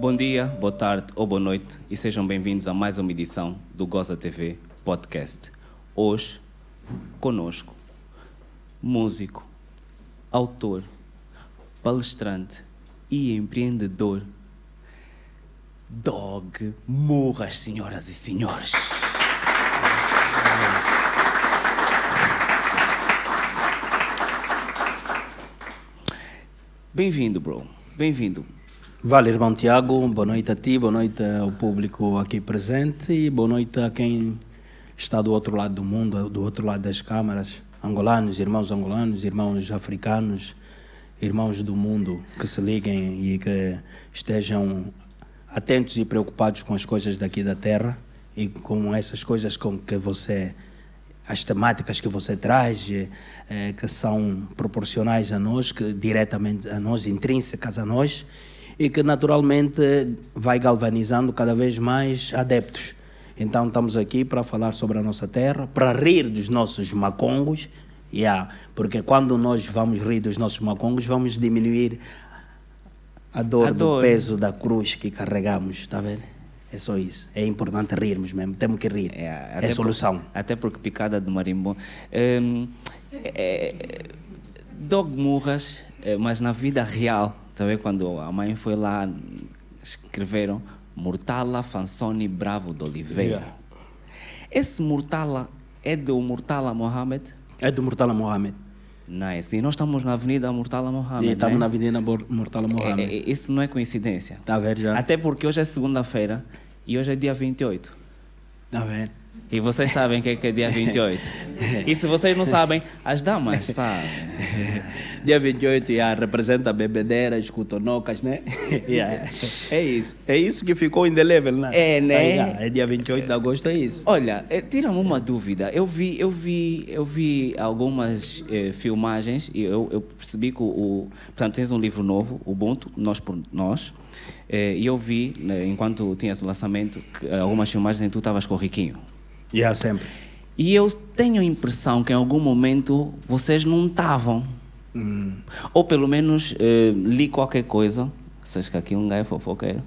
Bom dia, boa tarde ou boa noite e sejam bem-vindos a mais uma edição do Goza TV Podcast. Hoje, conosco, músico, autor, palestrante e empreendedor, Dog Murras, senhoras e senhores. Bem-vindo, bro. Bem-vindo. Vale, irmão Tiago, boa noite a ti, boa noite ao público aqui presente e boa noite a quem está do outro lado do mundo, do outro lado das câmaras, angolanos, irmãos angolanos, irmãos africanos, irmãos do mundo que se liguem e que estejam atentos e preocupados com as coisas daqui da terra e com essas coisas com que você as temáticas que você traz, eh, que são proporcionais a nós, que diretamente a nós, intrínsecas a nós, e que naturalmente vai galvanizando cada vez mais adeptos. Então estamos aqui para falar sobre a nossa terra, para rir dos nossos macongos, yeah, porque quando nós vamos rir dos nossos macongos, vamos diminuir a dor, A do dor. peso da cruz que carregamos, está vendo? É só isso. É importante rirmos mesmo, temos que rir. É, É, solução. por- até porque picada de marimbondo. Hum, é, dog murras, é, mas na vida real, tá vendo? Quando a mãe foi lá, escreveram Murtala Fansoni Bravo de Oliveira. Yeah. Esse Murtala é do Murtala Mohamed? É do Murtala Mohamed. Nice. E nós estamos na Avenida Murtala Mohamed. E estamos né? na Avenida Murtala Mohamed. É, é, isso não é coincidência. Está a ver já? Até porque hoje é segunda-feira e hoje é dia 28. Está a ver? E vocês sabem o que é, que é dia 28. e se vocês não sabem, as damas sabem. Dia 28 já representa bebedeiras, cotonocas, né? Yeah. É isso. É isso que ficou indelével, né? É, né? Aí, já, é dia 28 de agosto, é isso. Olha, eh, tira-me uma dúvida. Eu vi, eu vi, eu vi algumas eh, filmagens e eu, eu percebi que o, o- portanto tens um livro novo, Ubuntu, nós por nós. eh, e eu vi, né, enquanto tinha esse lançamento, que algumas filmagens em tu estavas com o Riquinho. Já, sempre. E eu tenho a impressão que em algum momento vocês não estavam. Hum. Ou pelo menos eh, li qualquer coisa, vocês que aqui um gajo é fofoqueiro,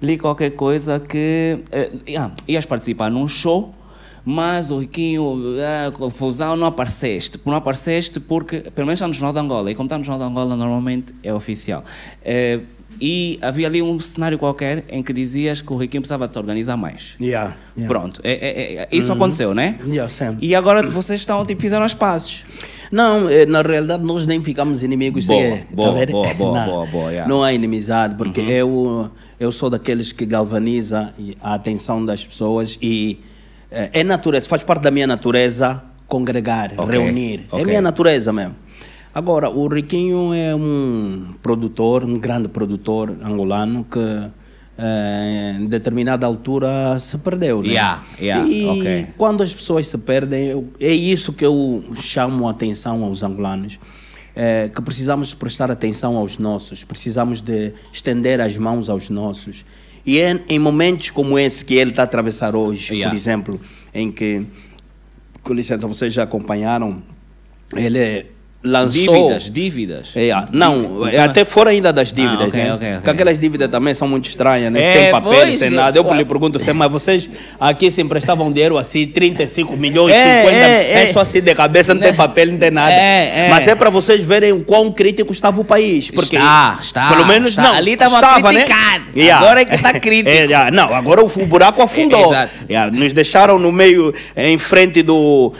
li qualquer coisa que eh, ah, ias participar num show, mas o Riquinho, ah, confusão, não apareceste. Não apareceste porque, pelo menos está no Jornal de Angola, e como está no Jornal de Angola normalmente é oficial. Eh, e havia ali um cenário qualquer em que dizias que o Riquinho precisava de se organizar mais. Já. já. Pronto, é- é- é- isso aconteceu, né? Sempre. E agora vocês estão, tipo, fizeram as pazes. Não, eh, na realidade nós nem ficamos inimigos. Boa, é, boa, tá boa, boa, não, boa, boa, yeah. Não há inimizade, porque eu, eu sou daqueles que galvaniza a atenção das pessoas e eh, é natureza, faz parte da minha natureza congregar, Ok, reunir. É ok. minha natureza mesmo. Agora, o Riquinho é um produtor, um grande produtor angolano que eh, em determinada altura se perdeu, né? Yeah, yeah, e ok. quando as pessoas se perdem, eu- é isso que eu chamo a atenção aos angolanos. É, que precisamos prestar atenção aos nossos, precisamos de estender as mãos aos nossos. E é em momentos como esse que ele está a atravessar hoje, Yeah. por exemplo, em que, com licença, vocês já acompanharam, ele lançou... Dívidas, dívidas. É, ah, não, Dívidas. é até fora ainda das dívidas, Ah, ok, né? ok, ok. Porque aquelas dívidas também são muito estranhas, né? É, sem papel, sem nada. Eu lhe pergunto assim, mas vocês aqui se emprestavam dinheiro assim, 35 milhões, É, 50, é, é, só assim de cabeça, não tem papel, não tem nada. É, é. Mas é para vocês verem o quão crítico estava o país. Porque Está, está, Pelo menos está. não. Ali estavam a estava, né? criticar. Agora é que está crítico. É, já. não, agora o o buraco afundou. Já, nos deixaram no meio, em frente do...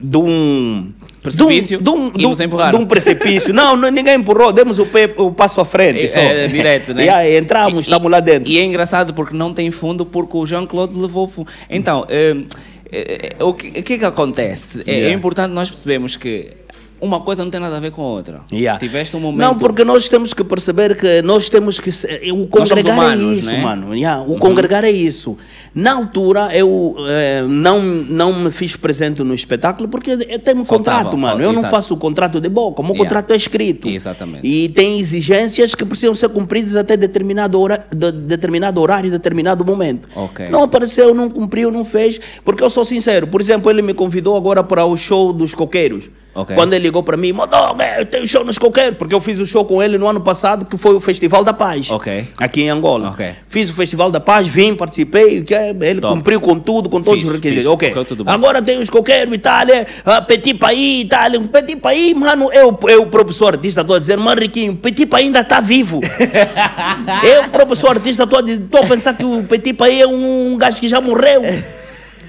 de um... Precipício de um, e nos empurraram. de um precipício. Não, ninguém empurrou, demos o, pé, o passo à frente. É, só. é, direto, né? E aí entramos, E- estamos lá dentro. E é engraçado porque não tem fundo, porque o Jean-Claude levou o fundo. Então, eh, eh, o, que, o que é que acontece? É, é Yeah. importante nós percebermos que uma coisa não tem nada a ver com a outra. Yeah. Tiveste um momento... Não, porque nós temos que perceber que nós temos que. ser- O congregar humanos, é isso, né? mano. Yeah, o congregar é isso. Na altura, eu eh, não, não me fiz presente no espetáculo porque eu tenho um Faltava, contrato, mano. fal- Eu não exato. faço o contrato de boca, o meu Yeah. contrato é escrito. Exatamente. E tem exigências que precisam ser cumpridas até determinado, hora, de, determinado horário, determinado momento. Ok. Não apareceu, não cumpriu, não fez. Porque eu sou sincero. Por exemplo, ele me convidou agora para o show dos coqueiros. Ok. Quando ele ligou para mim, Modoga, eu tenho show nos coqueiros, porque eu fiz o show com ele no ano passado, que foi o Festival da Paz. Ok. Aqui em Angola. Ok. Fiz o Festival da Paz, vim, participei, é- ele Top. cumpriu com tudo, com todos Fixe, os requisitos. Ok. Agora tem os coqueiros é, ah, Petit País tal. Petit País, mano, eu, eu, professor artista, estou a dizer, mano, Riquinho, Petit País ainda está vivo. eu, professor artista, estou a, dizer- tô a pensar que o Petit País é um gajo que já morreu.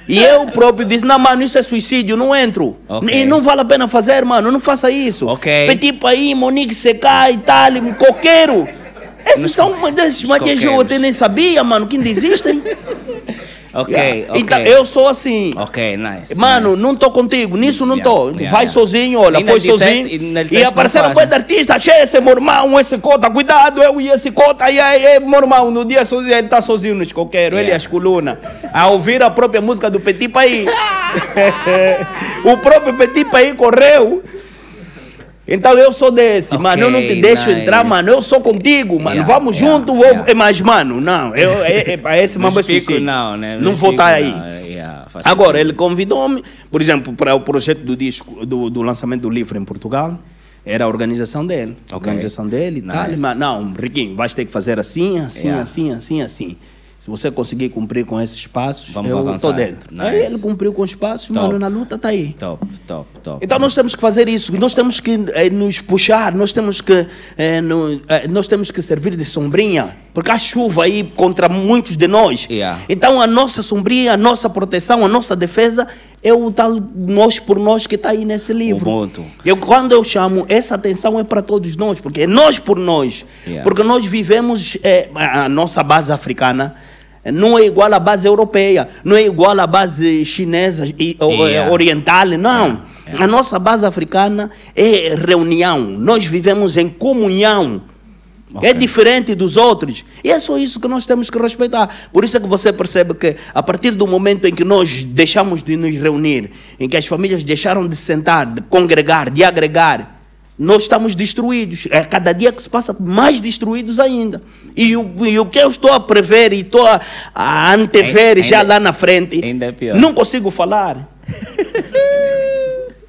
E eu próprio disse, não, mano, isso é suicídio, não entro. Ok. E não vale a pena fazer, mano, não faça isso. Ok. Petit País, Monique Seca e tal, um coqueiro. Esses são desses maquiagens que eu até nem sabia, mano, que ainda existem. Ok, Yeah. ok. Então, eu sou assim. Ok, nice. Mano, nice. não estou contigo, nisso não estou. yeah, Vai yeah. sozinho, olha, Ainda foi disseste- sozinho. ainda E disseste apareceram na coisa de página. artista, che, esse meu irmão, esse cota, cuidado, eu e esse cota, e aí, é, meu irmão, no dia sozinho, ele está sozinho nos coqueiros, ele e as colunas, a ouvir a própria música do Petit País. o próprio Petit País correu. Então eu sou desse, Ok, mano. Eu não te deixo nice. entrar, mano. Eu sou contigo, mano. Yeah, Vamos yeah, junto, vou. yeah. Mas, mano, não. Eu, é, é, é, esse Não mambo é suicídio. não, né? Não vou explico, estar aí. não. Yeah, Agora, ele convidou-me, por exemplo, para o projeto do disco, do, do lançamento do livro em Portugal, era a organização dele. A Ok. organização dele e tal. Nice. Mas, não, Riquinho, vais ter que fazer assim, assim, Yeah. assim, assim, assim. Se você conseguir cumprir com esses passos, Vamos eu estou dentro. Nice. Aí ele cumpriu com os passos, Top. mano, na luta está aí. Top, top, top. Então nós temos que fazer isso, nós temos que eh, nos puxar, nós temos que eh, no- eh, nós temos que servir de sombrinha, porque há chuva aí contra muitos de nós. Yeah. Então a nossa sombrinha, a nossa proteção, a nossa defesa é o tal nós por nós que está aí nesse livro. Eu quando eu chamo essa atenção é para todos nós, porque é nós por nós, Yeah. porque nós vivemos a nossa base africana. Não é igual à base europeia, não é igual à base chinesa e ou, eh, Yeah. oriental, não. A nossa base africana é reunião. Nós vivemos em comunhão. Ok. É diferente dos outros. E é só isso que nós temos que respeitar. Por isso é que você percebe que, a partir do momento em que nós deixamos de nos reunir, em que as famílias deixaram de sentar, de congregar, de agregar, nós estamos destruídos. É cada dia que se passa, mais destruídos ainda. E o, e o que eu estou a prever e estou a, a antever Ainda- já lá na frente, ainda é pior. não consigo falar.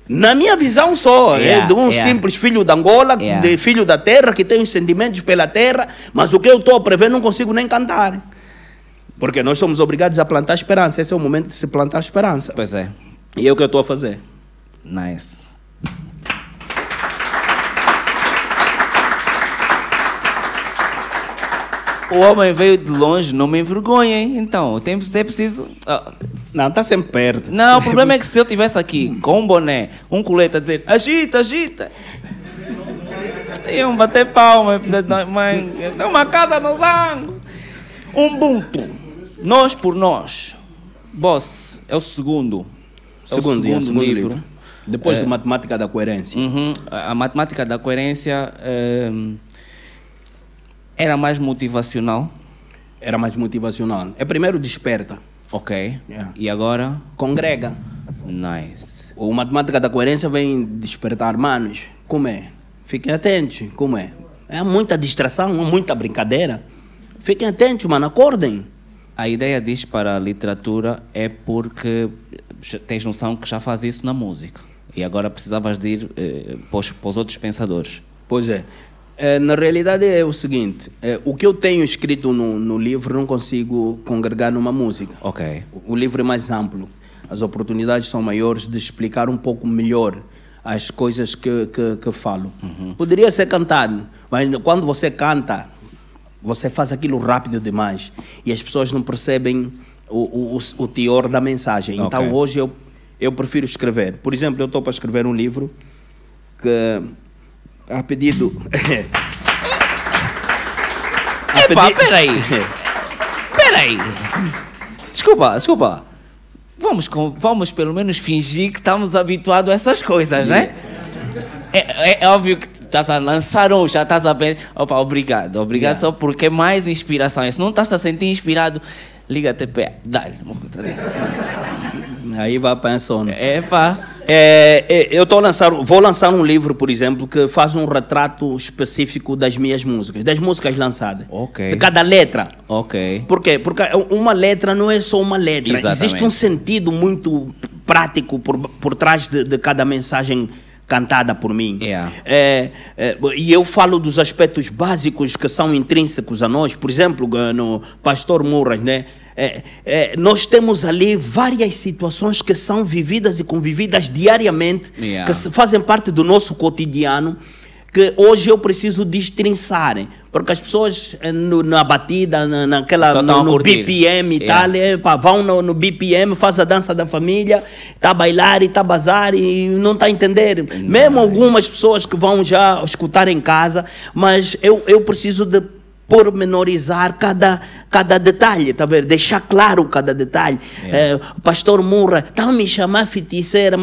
Na minha visão só, Yeah, é de um yeah. simples filho de Angola, Yeah. de filho da terra, que tem os sentimentos pela terra, mas o que eu estou a prever não consigo nem cantar. Porque nós somos obrigados a plantar esperança. Esse é o momento de se plantar esperança. Pois é. E é o que eu estou a fazer. Nice. O homem veio de longe, não me envergonhem. Então, o tempo é preciso. Ah, Não, está sempre perto. Não, o problema é que se eu tivesse aqui com um boné, um colete a dizer agita, agita. Iam bater palma, mãe. Tem uma casa no zango. Um bunto. Nós por nós. Boss, é o segundo. É Segundo, o dia, segundo, segundo livro. livro. Depois É. de Matemática da Coerência. Uhum. A matemática da coerência ehm, era mais motivacional. Era mais motivacional. É primeiro desperta. Ok. Yeah. E agora? Congrega. Nice. O Matemática da Coerência vem despertar manos. Como é? Fiquem atentos. Como é? É muita distração, muita brincadeira. Fiquem atentos, mano. Acordem. A ideia disso para a literatura é porque tens noção que já faz isso na música. E agora precisavas de ir eh, para, os, para os outros pensadores. Pois é. Eh, na realidade é o seguinte: eh, o que eu tenho escrito no, no livro não consigo congregar numa música. Ok. O livro é mais amplo. As oportunidades são maiores de explicar um pouco melhor as coisas que, que, que falo. Poderia ser cantado, mas quando você canta, você faz aquilo rápido demais e as pessoas não percebem o, o, o- o teor da mensagem. Então Ok. hoje eu, eu prefiro escrever. Por exemplo, eu estou para escrever um livro que, a pedido. a Epá, peraí. Peraí. Desculpa, desculpa. Vamos, com- vamos pelo menos fingir que estamos habituados a essas coisas, né? É, é- é óbvio que estás a lançar um, já estás a ver. Opa, obrigado. Obrigado Yeah. só porque é mais inspiração. Se não estás a sentir inspirado, liga-te pé. Dá-lhe. Aí vai para a sono. É pá. É, é, eu lançar, vou lançar um livro, por exemplo, que faz um retrato específico das minhas músicas, das músicas lançadas. De cada letra. Ok. Por quê? Porque uma letra não é só uma letra. Exatamente. Existe um sentido muito prático por, por trás de, de cada mensagem cantada por mim. Yeah. É, é, e eu falo dos aspectos básicos que são intrínsecos a nós. Por exemplo, no Pastor Murras, né? É, é, nós temos ali várias situações que são vividas e convividas diariamente, Yeah. que fazem parte do nosso cotidiano, que hoje eu preciso destrinçar. Porque as pessoas eh, no- na batida, na, naquela, no, no. BPM e Yeah. tal, é, pá, vão no, no BPM, faz a dança da família, tá a bailar e tá a bazar e não tá a entender. Mesmo algumas pessoas que vão já escutar em casa, mas eu, eu preciso de pormenorizar cada, cada detalhe, tá vendo? Deixar claro cada detalhe. Eh, o pastor Murra, estão me chamar feiticeira,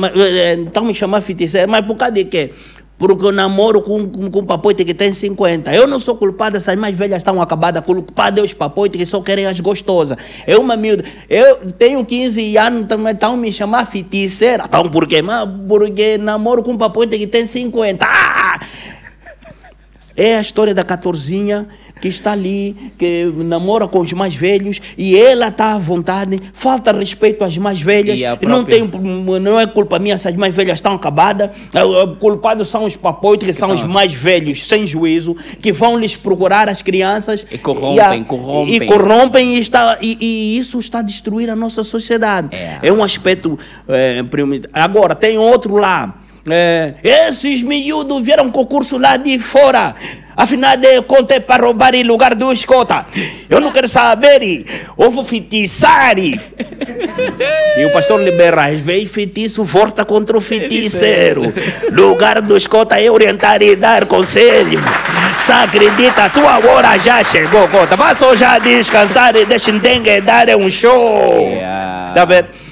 estão me chamar feiticeira, mas por causa de quê? Porque eu namoro com, com, com um papoite que tem 50. Eu não sou culpada se as mais velhas estão acabadas. Culpada é os papoites que só querem as gostosas. É uma miúda. Eu tenho 15 anos, também estão me chamar feiticeira. Então por quê? Mas porque namoro com um papoite que tem 50. Ah! É a história da catorzinha que está ali, que namora com os mais velhos e ela está à vontade, falta respeito às mais velhas. E a Não, própria- tem, não é culpa minha se as mais velhas estão acabadas. É, é, Culpados são os papoitos, que são os mais velhos, sem juízo, que vão lhes procurar as crianças. E corrompem, corrompem. E corrompem e, está, e, e isso está a destruir a nossa sociedade. É. É um aspecto. É, Agora, tem outro lá. É, esses miúdos vieram concurso lá de fora. Afinal de contas, é para roubar em lugar do escota. Eu não quero saber. Vou feitiçar. e o pastor libera. Vezes, feitiço volta contra o feiticeiro. Lugar do escota é orientar e dar conselho. Se acredita, a tua hora já chegou, cota. Vá só já descansar e deixa entender dar um show. Yeah. Tá vendo?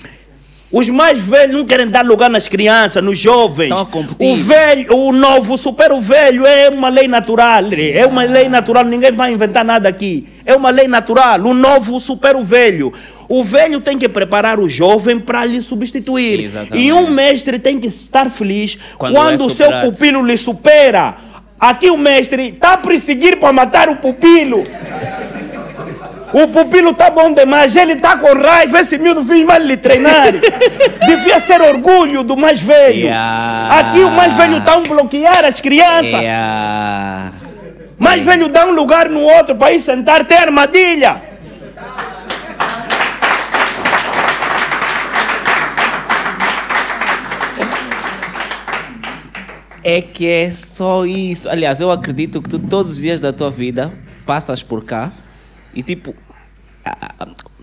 Os mais velhos não querem dar lugar nas crianças, nos jovens. O velho, o novo supera o velho, é uma lei natural. É uma lei natural, ninguém vai inventar nada aqui. É uma lei natural. O novo supera o velho. O velho tem que preparar o jovem para lhe substituir. Exatamente. E um mestre tem que estar feliz Quando quando, é o seu pupilo lhe supera. Aqui o mestre está a perseguir para matar o pupilo. O pupilo tá bom demais, ele está com raiva, esse miúdo fez mal lhe treinar. Devia ser orgulho do mais velho. Yeah. Aqui o mais velho está a bloquear as crianças. É, Mais velho dá um lugar no outro para ir sentar, tem armadilha. é que é só isso. Aliás, eu acredito que tu todos os dias da tua vida passas por cá e tipo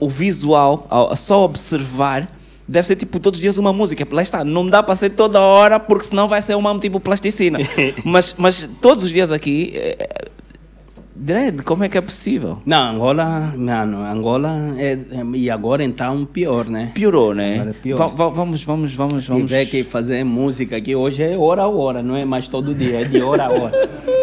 o visual, só observar, deve ser tipo todos os dias uma música. Lá está, não dá para ser toda hora porque senão vai ser uma tipo plasticina. mas, mas todos os dias aqui, é, Dredd, como é que é possível? Não, Angola, mano, Angola é, é- e agora então pior, né? Piorou, né? É pior. Va- va- vamos, vamos, vamos, Se vamos. tiver que fazer música aqui hoje é hora a hora, não é mais todo dia, é de hora a hora.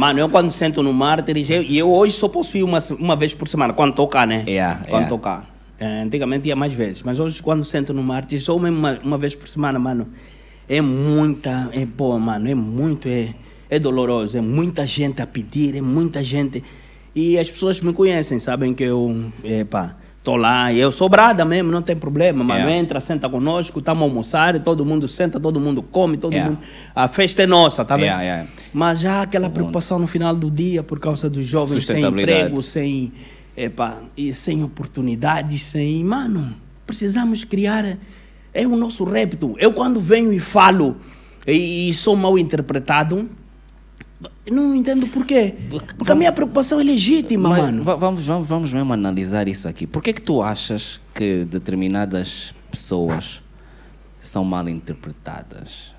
Mano, eu quando sento no Mártires, eu, e eu hoje só posso ir uma, uma vez por semana, quando tocar, né? Yeah, quando yeah. tocar. É, antigamente ia mais vezes, mas hoje quando sento no Mártires, só uma, uma, uma vez por semana, mano. É muita, é pô, mano, é muito, é, é doloroso, é muita gente a pedir, é muita gente. E as pessoas me conhecem, sabem que eu, é, pá, tô lá, e eu sou brada mesmo, não tem problema, mano. Yeah. Entra, senta conosco, estamos a almoçar, todo mundo senta, todo mundo come, todo Yeah. mundo. A festa é nossa, tá vendo? Yeah. Mas já aquela preocupação no final do dia por causa dos jovens sem emprego, sem, epa, e sem oportunidades, sem. Mano, precisamos criar. É o nosso repto. Eu, quando venho e falo e, e sou mal interpretado, não entendo porquê. Porque a minha preocupação é legítima, mano. va- vamos, vamos, vamos mesmo analisar isso aqui. Por que que tu achas que determinadas pessoas são mal interpretadas?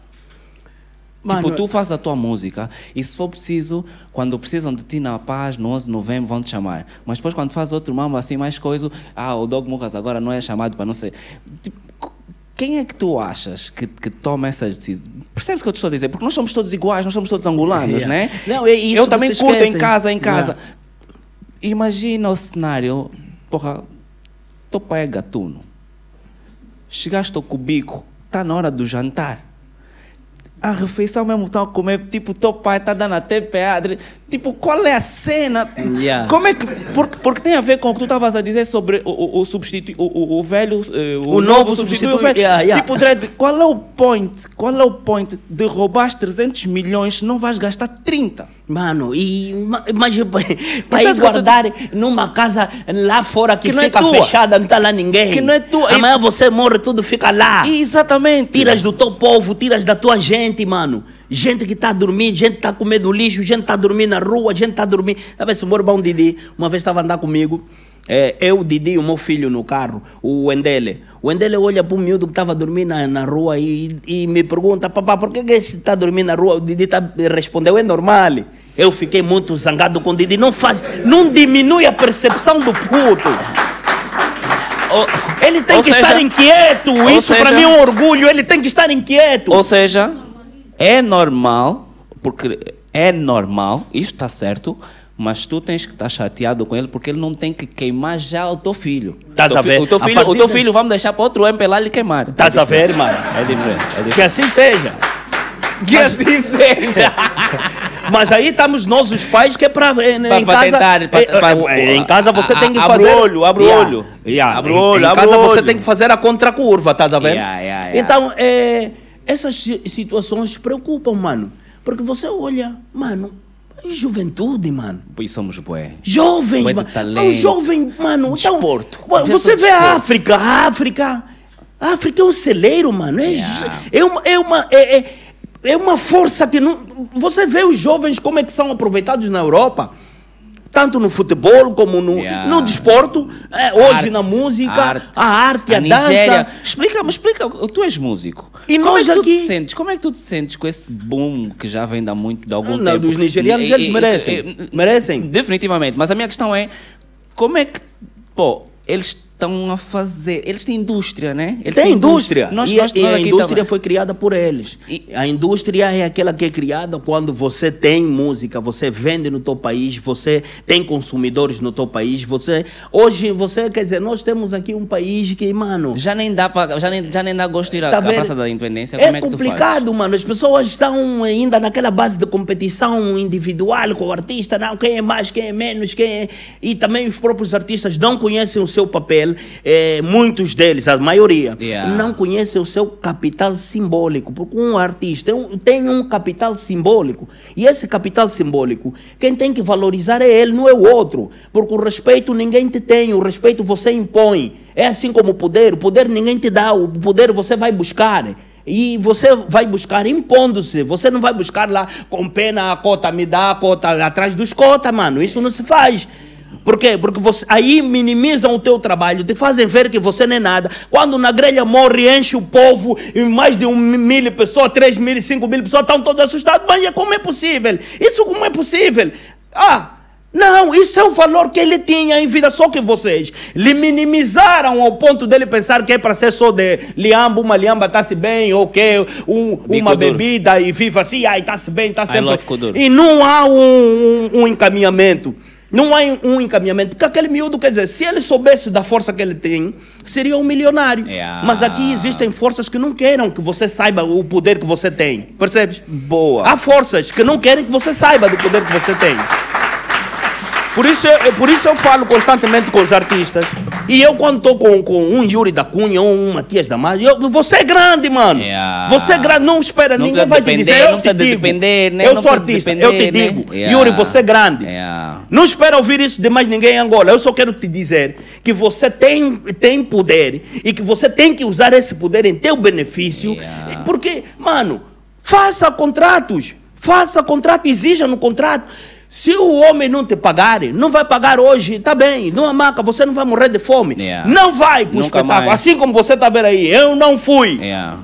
Mano, tipo, tu fazes a tua música e se for preciso, quando precisam de ti na paz, no 11 de novembro, vão te chamar. Mas depois quando faz outro mambo assim, mais coisa, ah, o Dog Murras agora não é chamado para não sei. Tipo, quem é que tu achas que, que toma essas decisões? Percebes o que eu te estou a dizer? Porque nós somos todos iguais, nós somos todos angolanos, Yeah. né? Não, é isso eu também curto em esquecem. casa, em casa. Yeah. Imagina o cenário, porra, teu pai é gatuno. Chegaste ao cubico, está na hora do jantar. A refeição mesmo estão a comer, tipo, teu pai está dando até TPA. Tipo, qual é a cena? Yeah. Como é que. Porque, porque tem a ver com o que tu estavas a dizer sobre o, o, o substituto, o, o, o velho. eh, O novo substitui- o velho. yeah, yeah. Tipo, Dredd, qual é o point? Qual é o point de roubar 300 milhões se não vais gastar 30? Mano, e, ma- mas para ir guardar numa casa lá fora que, Que é fica tua. fechada, não está lá ninguém. Que não é tua. Amanhã você morre, tudo fica lá. Exatamente. Tiras do teu povo, tiras da tua gente, mano. Gente que está a dormir, gente que está no lixo, gente está a dormir na rua, gente está a dormir. Sabe, esse bom Didi, uma vez estava andar comigo, é, eu, Didi o meu filho no carro, o Wendele. O Wendele olha para o miúdo que estava a dormir na, na rua e, e me pergunta, papá, por que, que esse está a dormir na rua? O Didi tá, respondeu, é normal. Eu fiquei muito zangado com o Didi. Não faz, não diminui a percepção do puto. Ele tem ou que seja- estar inquieto. Isso para mim é um orgulho. Ele tem que estar inquieto. Ou seja, é normal, porque é normal, isto está certo, mas tu tens que estar chateado com ele porque ele não tem que queimar já o teu filho. Estás a ver? O teu filho, o teu de- filho vamos deixar para outro MP lá lhe queimar. Estás a ver, mano? É diferente, é diferente. Que assim seja. Que assim seja. Mas aí estamos nós, os pais, que é para em, Pra- em pra casa. tentar, pra- eh, pra- eh, em casa você a- tem que abre fazer. o olho, abre o Yeah, olho. yeah. Abre o Em- olho, Em abre casa o você olho. tem que fazer a contracurva, estás a ver? Yeah. Então, eh, essas si- situações preocupam, mano. Porque você olha, mano, juventude, mano. Pois somos bué. Jovens, Bué mano. talento. O jovem, mano. Então, Desporto. Vê você vê a desporto. África, a África. A África é um celeiro, mano. É, Yeah. é uma. É uma é, é, é uma força que não. Você vê os jovens como é que são aproveitados na Europa. Tanto no futebol como no, Yeah. no desporto, é, hoje Arte, na música, arte. a arte, a, Nigéria. dança. Explica-me, explica, tu és músico. E como nós é que tu aqui- te sentes? Como é que tu te sentes com esse boom que já vem há muito, de algum não, tempo? dos nigerianos, eles merecem. Merecem. Definitivamente. Mas a minha questão é, como é que, pô, eles estão a fazer, eles têm indústria, né? Eles Tem têm indústria. Nós, e nós, e nós a indústria também. foi criada por eles. E- A indústria é aquela que é criada quando você tem música, você vende no teu país, você tem consumidores no teu país, você hoje você quer dizer, nós temos aqui um país que, mano, Já nem dá para, já nem, já nem dá gosto de ir à, Tá à? Praça da Independência. É é complicado, mano. As pessoas estão ainda naquela base de competição individual com o artista, não, quem é mais, quem é menos, quem é... E também os próprios artistas não conhecem o seu papel, eh, muitos deles, a maioria, Yeah. não conhecem o seu capital simbólico, porque um artista é tem um capital simbólico, e esse capital simbólico, quem tem que valorizar é ele, não é o outro, porque o respeito ninguém te tem, o respeito você impõe, é assim como o poder, o poder ninguém te dá, o poder você vai buscar, e você vai buscar impondo-se. Você não vai buscar lá com pena a cota, me dá a cota atrás dos cota, mano. Isso não se faz. Por quê? Porque você, aí minimizam o teu trabalho, te fazem ver que você não é nada. Quando na grelha morre, enche o povo, e mais de um mil pessoas, três mil, cinco mil pessoas estão todos assustados. Mas como é possível? Isso como é possível? Ah, não, isso é o valor que ele tinha em vida, só que vocês lhe minimizaram ao ponto dele pensar que é para ser só de liamba, uma liamba está-se bem, ou que um, uma bebida e viva assim, ai, está-se bem, está sempre... E não há um, um- um encaminhamento. Não há um encaminhamento. Porque aquele miúdo, quer dizer, se ele soubesse da força que ele tem, seria um milionário. Yeah. Mas aqui existem forças que não querem que você saiba o poder que você tem. Percebes? Boa. Há forças que não querem que você saiba do poder que você tem. Por isso, eu, por isso eu falo constantemente com os artistas. E eu, quando estou com, com um Yuri da Cunha ou um Matias Damasio, eu, você é grande, mano. Yeah. Você é grande, não espera, Não ninguém vai te depender, dizer. Eu não te digo. depender, né? Eu Não sou artista, depender, eu te né? digo. Yeah. Yuri, você é grande. Yeah. Não espera ouvir isso de mais ninguém em Angola. Eu só quero te dizer que você tem, tem poder e que você tem que usar esse poder em teu benefício. Porque, mano, faça contratos. Faça contrato, exija no contrato. Se o homem não te pagar, não vai pagar hoje, tá bem, não amaca, você não vai morrer de fome. Yeah. Não vai pro Nunca espetáculo. mais. Assim como você tá vendo aí, eu não fui. Yeah.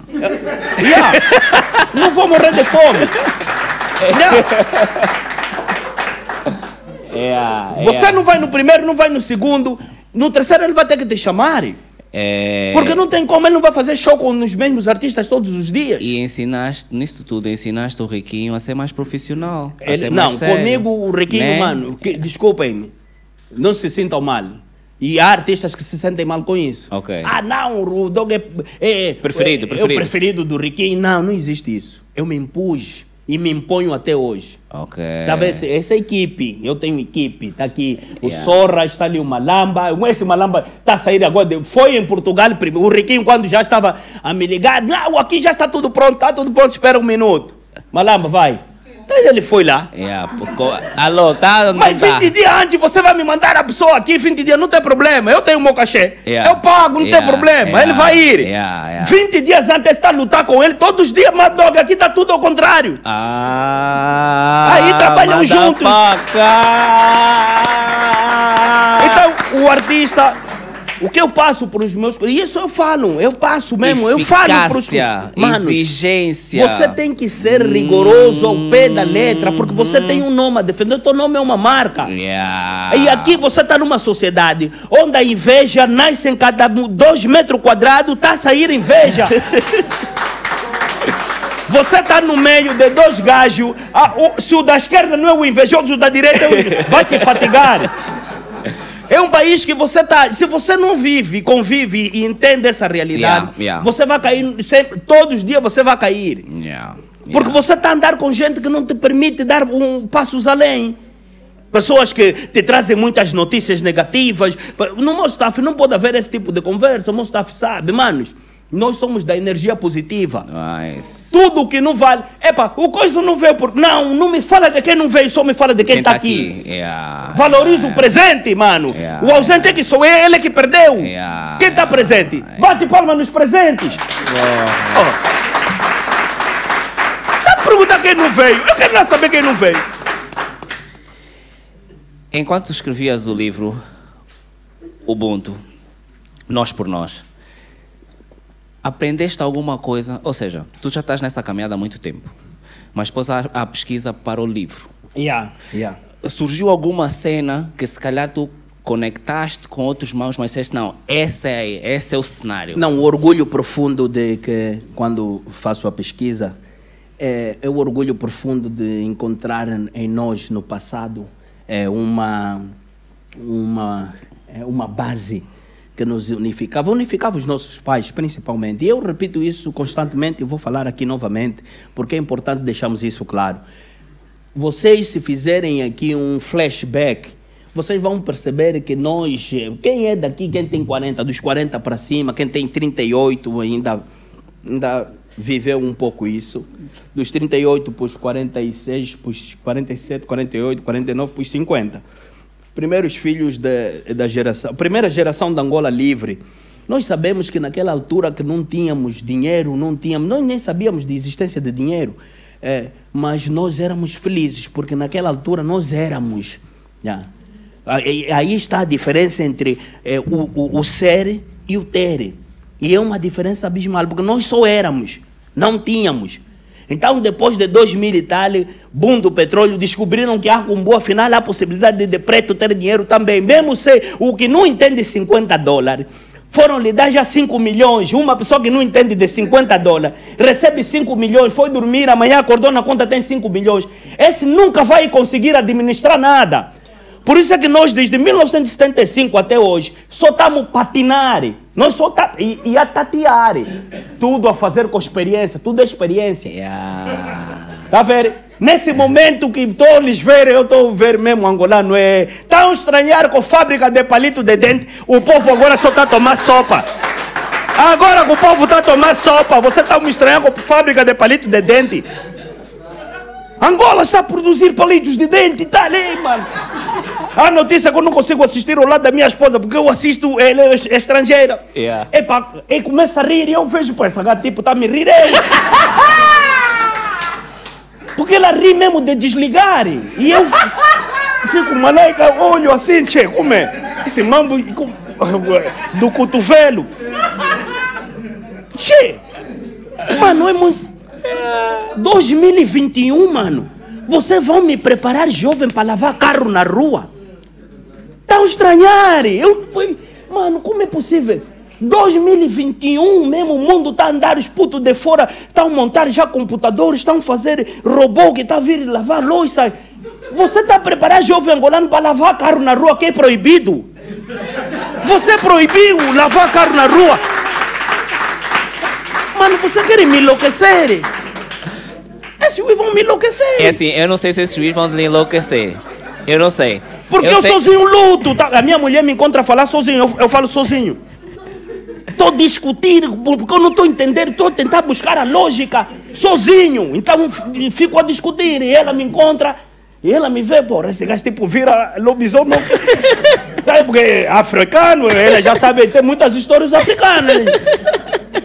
Yeah. não vou morrer de fome. Você não vai no primeiro, não vai no segundo. No terceiro ele vai ter que te chamar. É... Porque não tem como, ele não vai fazer show com os mesmos artistas todos os dias. E ensinaste, nisso tudo, ensinaste o Riquinho a ser mais profissional. a Ele- não, mais comigo o Riquinho, né? mano, desculpem-me, não se sintam mal. E há artistas que se sentem mal com isso. Ok. Ah, não, o Dog é, é- Preferido, é, preferido. É o preferido do Riquinho. Não, não existe isso. Eu me impus e me imponho até hoje. Ok. Tá vendo? Essa- equipe, eu tenho equipe, tá aqui o Yeah. Sorra, está ali o Malamba, esse Malamba está a sair agora, de- foi em Portugal, primeiro. o Riquinho quando já estava a me ligar, não, aqui já está tudo pronto, está tudo pronto, espera um minuto. Malamba, vai. Então ele foi lá. Porque- Alô, tá? Mas tá? 20 dias antes você vai me mandar a pessoa aqui, 20 dias, não tem problema. Eu tenho o meu cachê. Yeah. Eu pago, não Yeah, tem problema. yeah, ele vai ir. yeah, yeah. 20 dias antes está a lutar com ele, todos os dias, mas dog, aqui está tudo ao contrário. Ah, Aí trabalham juntos. Então, o artista, o que eu passo para os meus. E isso eu falo, eu passo mesmo, eu falo para os. Eficácia, Mano, exigência. você tem que ser rigoroso ao pé da letra, porque você tem um nome a defender. O teu nome é uma marca. Yeah. E aqui você está numa sociedade onde a inveja nasce em cada dois metros quadrados, está a sair inveja. Você está no meio de dois gajos, se o da esquerda não é o invejoso, o da direita é o- vai te fatigar. É um país que você está. Se você não vive, convive e entende essa realidade, Yeah, yeah. você vai cair sempre, todos os dias você vai cair. Yeah, Porque você está a andar com gente que não te permite dar um passos além. Pessoas que te trazem muitas notícias negativas. No meu staff não pode haver esse tipo de conversa. O meu staff sabe, manos. Nós somos da energia positiva. Nice. Tudo que não vale. Epa, o coisa não veio por. Não, não me fala de quem não veio, só me fala de quem está aqui. Yeah. Valoriza yeah. o presente, mano. Yeah. O ausente é que sou eu, ele é que perdeu. Yeah. Quem está presente? Bate palma nos presentes. Dá pra perguntar quem não veio. Eu quero lá saber quem não veio. Enquanto escrevias o livro Ubuntu, Nós por Nós, aprendeste alguma coisa? Ou seja, tu já estás nessa caminhada há muito tempo, mas depois há a pesquisa para o livro. Yeah, yeah. Surgiu alguma cena que se calhar tu conectaste com outros mãos, mas disseste, não, esse é, esse é o cenário. Não, o orgulho profundo de que quando faço a pesquisa é, é o orgulho profundo de encontrar em- em nós no passado é, uma uma é, uma base que nos unificava, unificava os nossos pais principalmente. E eu repito isso constantemente e vou falar aqui novamente porque é importante deixarmos isso claro. Vocês se fizerem aqui um flashback vocês vão perceber que nós, quem é daqui, quem tem 40, dos 40 para cima, quem tem 38 ainda, ainda viveu um pouco isso. Dos 38 para os 46, para os 47, 48, 49, para os 50. Os primeiros filhos da, da geração, primeira geração da Angola livre. Nós sabemos que naquela altura que não tínhamos dinheiro, não tínhamos, nós nem sabíamos de existência de dinheiro, eh, mas nós éramos felizes, porque naquela altura nós éramos. já. Aí está a diferença entre eh, o, o, o ser e o ter. E é uma diferença abismal, porque nós só éramos, não tínhamos. Então, depois de 2000 e tal, boom do petróleo, descobriram que há com boa afinal há a possibilidade de, de preto ter dinheiro também. Mesmo se o que não entende 50 dólares, foram lhe dar já 5 milhões. Uma pessoa que não entende de 50 dólares, recebe 5 milhões, foi dormir, amanhã acordou na conta tem 5 milhões. Esse nunca vai conseguir administrar nada. Por isso é que nós, desde 1975 até hoje, só estamos a patinar. Nós só tá, e, e a tatear. Tudo a fazer com experiência, tudo é experiência. Yeah. Tá vendo? Nesse momento que estou a lhes ver, eu estou a ver mesmo angolano. É, estão a estranhar com fábrica de palito de dente. O povo agora só está a tomar sopa. Agora que o povo está a tomar sopa, você está a me estranhar com fábrica de palito de dente. Angola está a produzir palitos de dente, tá ali, mano. A notícia que eu não consigo assistir ao lado da minha esposa, porque eu assisto, ela é estrangeira. Yeah. Epa, ele começa a rir e eu vejo, pô, essa gata tipo, tá me rir. Ei. Porque ela ri mesmo de desligar. E eu fico, malaika, olho assim, che, como é? Esse mambo do cotovelo. Che! Mano, é muito. 2021, mano. Vocês vão me preparar jovem para lavar carro na rua? Estão a estranhar. Eu, mano, como é possível? 2021 mesmo, o mundo está a andar, os putos de fora estão a montar já computadores, estão a fazer robô que está a vir lavar louça. Você está a preparar jovem angolano para lavar carro na rua que é proibido? Você proibiu lavar carro na rua. Mano, você quer me enlouquecer? Esses juiz vão me enlouquecer. É assim, eu não sei se esses juízes vão lhe enlouquecer. Eu não sei. Porque eu, sei... sozinho luto. A minha mulher me encontra a falar sozinho, eu, eu falo sozinho. Estou discutindo, porque eu não estou entendendo, estou tentar buscar a lógica sozinho. Então fico a discutir e ela me encontra e ela me vê, porra, esse gajo tipo vira lobisomem. Porque é africano, ela já sabe, tem muitas histórias africanas.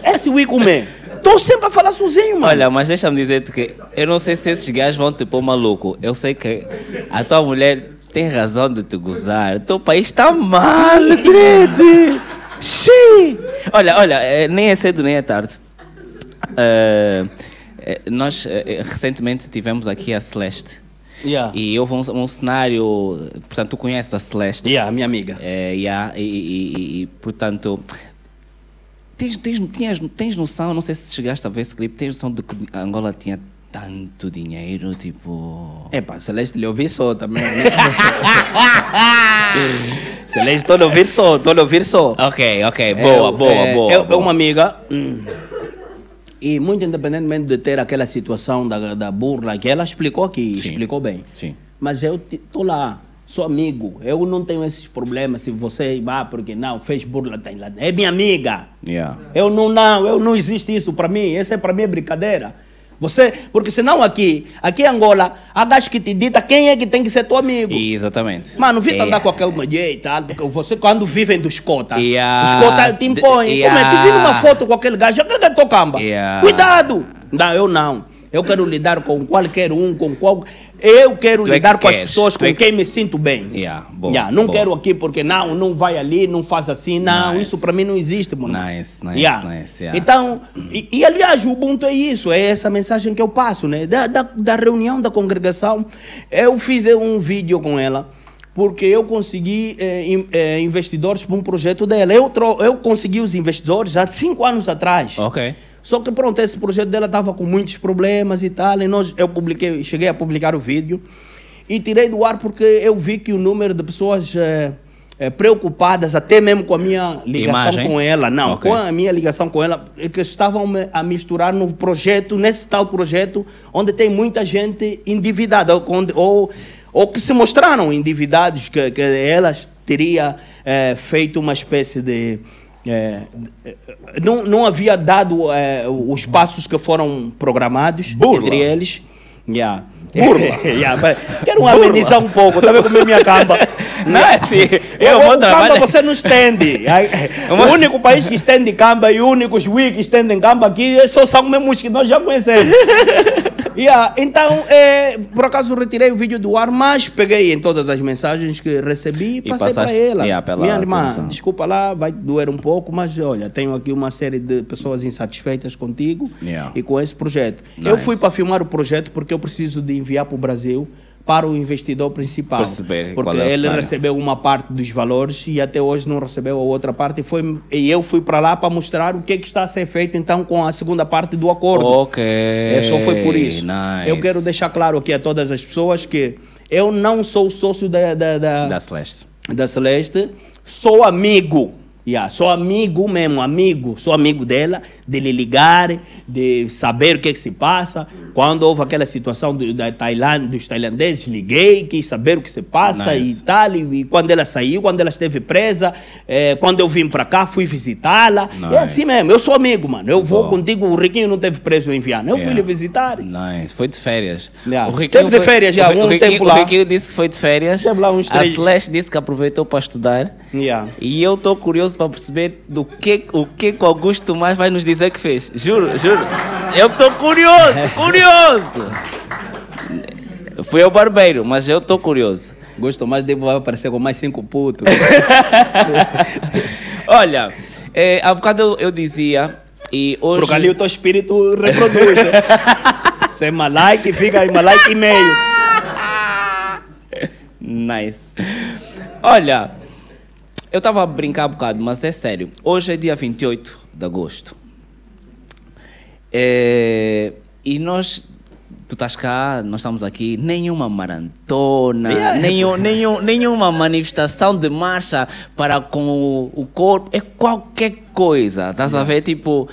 Esse Wikume. Estou sempre a falar sozinho, mano. Olha, mas deixa-me dizer-te que eu não sei se esses gajos vão te pôr maluco. Eu sei que a tua mulher tem razão de te gozar. O teu país está mal, Dredd. Xiii. Olha, olha, eh, nem é cedo nem é tarde. Uh, nós recentemente tivemos aqui a Celeste. Yeah. E houve um, um, cenário. Portanto, tu conheces a Celeste. Yeah, minha amiga. É, yeah, e, e, e, portanto. Tens, tens, tens, tens noção, não sei se chegaste a ver esse clipe, tens noção de que Angola tinha tanto dinheiro, tipo. É pá, Celeste lhe ouvi só também. Né? Celeste, estou lhe ouvir só, estou lhe ouvir só. Ok, ok, boa, boa, é, boa. É boa. uma amiga. Hum, e muito independentemente de ter aquela situação da, da burla, que ela explicou aqui, Sim. explicou bem. Sim. Mas eu estou lá, sou amigo, eu não tenho esses problemas se você vá porque não, fez burla, tem lá. É minha amiga. Yeah. Eu não, não, eu não existe isso para mim, essa é para mim brincadeira. Você, porque senão aqui, aqui em Angola, há gás que te dita quem é que tem que ser teu amigo. Exatamente. Mano, vi é. andar com aquele mulher e tal, porque você quando vivem dos cota, yeah. os cota te impõem. Yeah. Como é? Te vi numa foto com aquele gajo, aquele gajo tocamba. Yeah. Cuidado! Não, eu não. Eu quero lidar com qualquer um, com qual. Eu quero tu é lidar é que com queres. as pessoas com é quem me sinto bem. Yeah, boa, yeah, não boa. quero aqui porque não, não vai ali, não faz assim. Não, nice. isso para mim não existe, mano. Nice, nice, yeah. nice. Yeah. Então, e, e, aliás, o Ubuntu é isso, é essa mensagem que eu passo, né? Da, da, da reunião da congregação, eu fiz um vídeo com ela porque eu consegui eh, eh, investidores para um projeto dela. Eu, eu consegui os investidores há cinco anos atrás. Ok. Só que pronto, esse projeto dela estava com muitos problemas e tal, e nós, eu publiquei, cheguei a publicar o vídeo e tirei do ar porque eu vi que o número de pessoas é, é, preocupadas, até mesmo com a minha ligação Imagem? com ela, não, okay. com a minha ligação com ela, que estavam a misturar no projeto, nesse tal projeto, onde tem muita gente endividada, ou, ou, ou que se mostraram endividados, que, que elas teria é, feito uma espécie de é, não, não havia dado é, os passos que foram programados Burla. entre eles. Yeah. Burla. yeah, quero amenizar um pouco, também tá comer minha camba. Não é assim. Eu vou camba você não estende. o único país que estende camba e o único juiz que estende camba aqui é só São Memus, que nós já conhecemos. Yeah, então, é, por acaso retirei o vídeo do ar, mas peguei em todas as mensagens que recebi e, passei para ela. Yeah, Minha irmã, televisão. desculpa lá, vai doer um pouco, mas olha, tenho aqui uma série de pessoas insatisfeitas contigo yeah. e com esse projeto. Nice. Eu fui para filmar o projeto porque eu preciso de enviar para o Brasil para o investidor principal. Perceber porque é ele recebeu uma parte dos valores e até hoje não recebeu a outra parte. E, foi, e eu fui para lá para mostrar o que, é que está a ser feito então com a segunda parte do acordo. Ok. É, só foi por isso. Nice. Eu quero deixar claro aqui a todas as pessoas que eu não sou sócio da, da, da, da Celeste. Da Celeste, sou amigo Yeah, sou amigo mesmo, amigo, sou amigo dela, de lhe ligar, de saber o que, é que se passa. Quando houve aquela situação do, da Tailândia, dos tailandeses, liguei, quis saber o que se passa nice. e tal. E, e, quando ela saiu, quando ela esteve presa, é, quando eu vim para cá, fui visitá-la. Nice. É assim mesmo, eu sou amigo, mano. Eu vou contigo, o Riquinho não teve preso em Viana, eu yeah. fui lhe visitar. Nice. Foi de férias. Yeah. O Riquinho teve de férias já, um tempo lá. O Riquinho disse que foi de férias. Teve lá uns três. A Celeste disse que aproveitou para estudar. Yeah. E eu estou curioso para perceber do que o que o Augusto mais vai nos dizer que fez. Juro, juro. Eu estou curioso, curioso. Fui ao barbeiro, mas eu estou curioso. Gosto mais devo aparecer com mais cinco putos. Olha, é, há bocado eu, eu dizia e hoje. Porque ali o teu espírito reproduz. Você é malike, fica em malike e meio. Nice. Olha, eu estava a brincar um bocado, mas é sério. Hoje é dia 28 de agosto. É, e nós. tu estás cá, nós estamos aqui, nenhuma maratona, Yeah. nenhum, nenhum, nenhuma manifestação de marcha para com o, o corpo, é qualquer coisa, estás a ver? Tipo,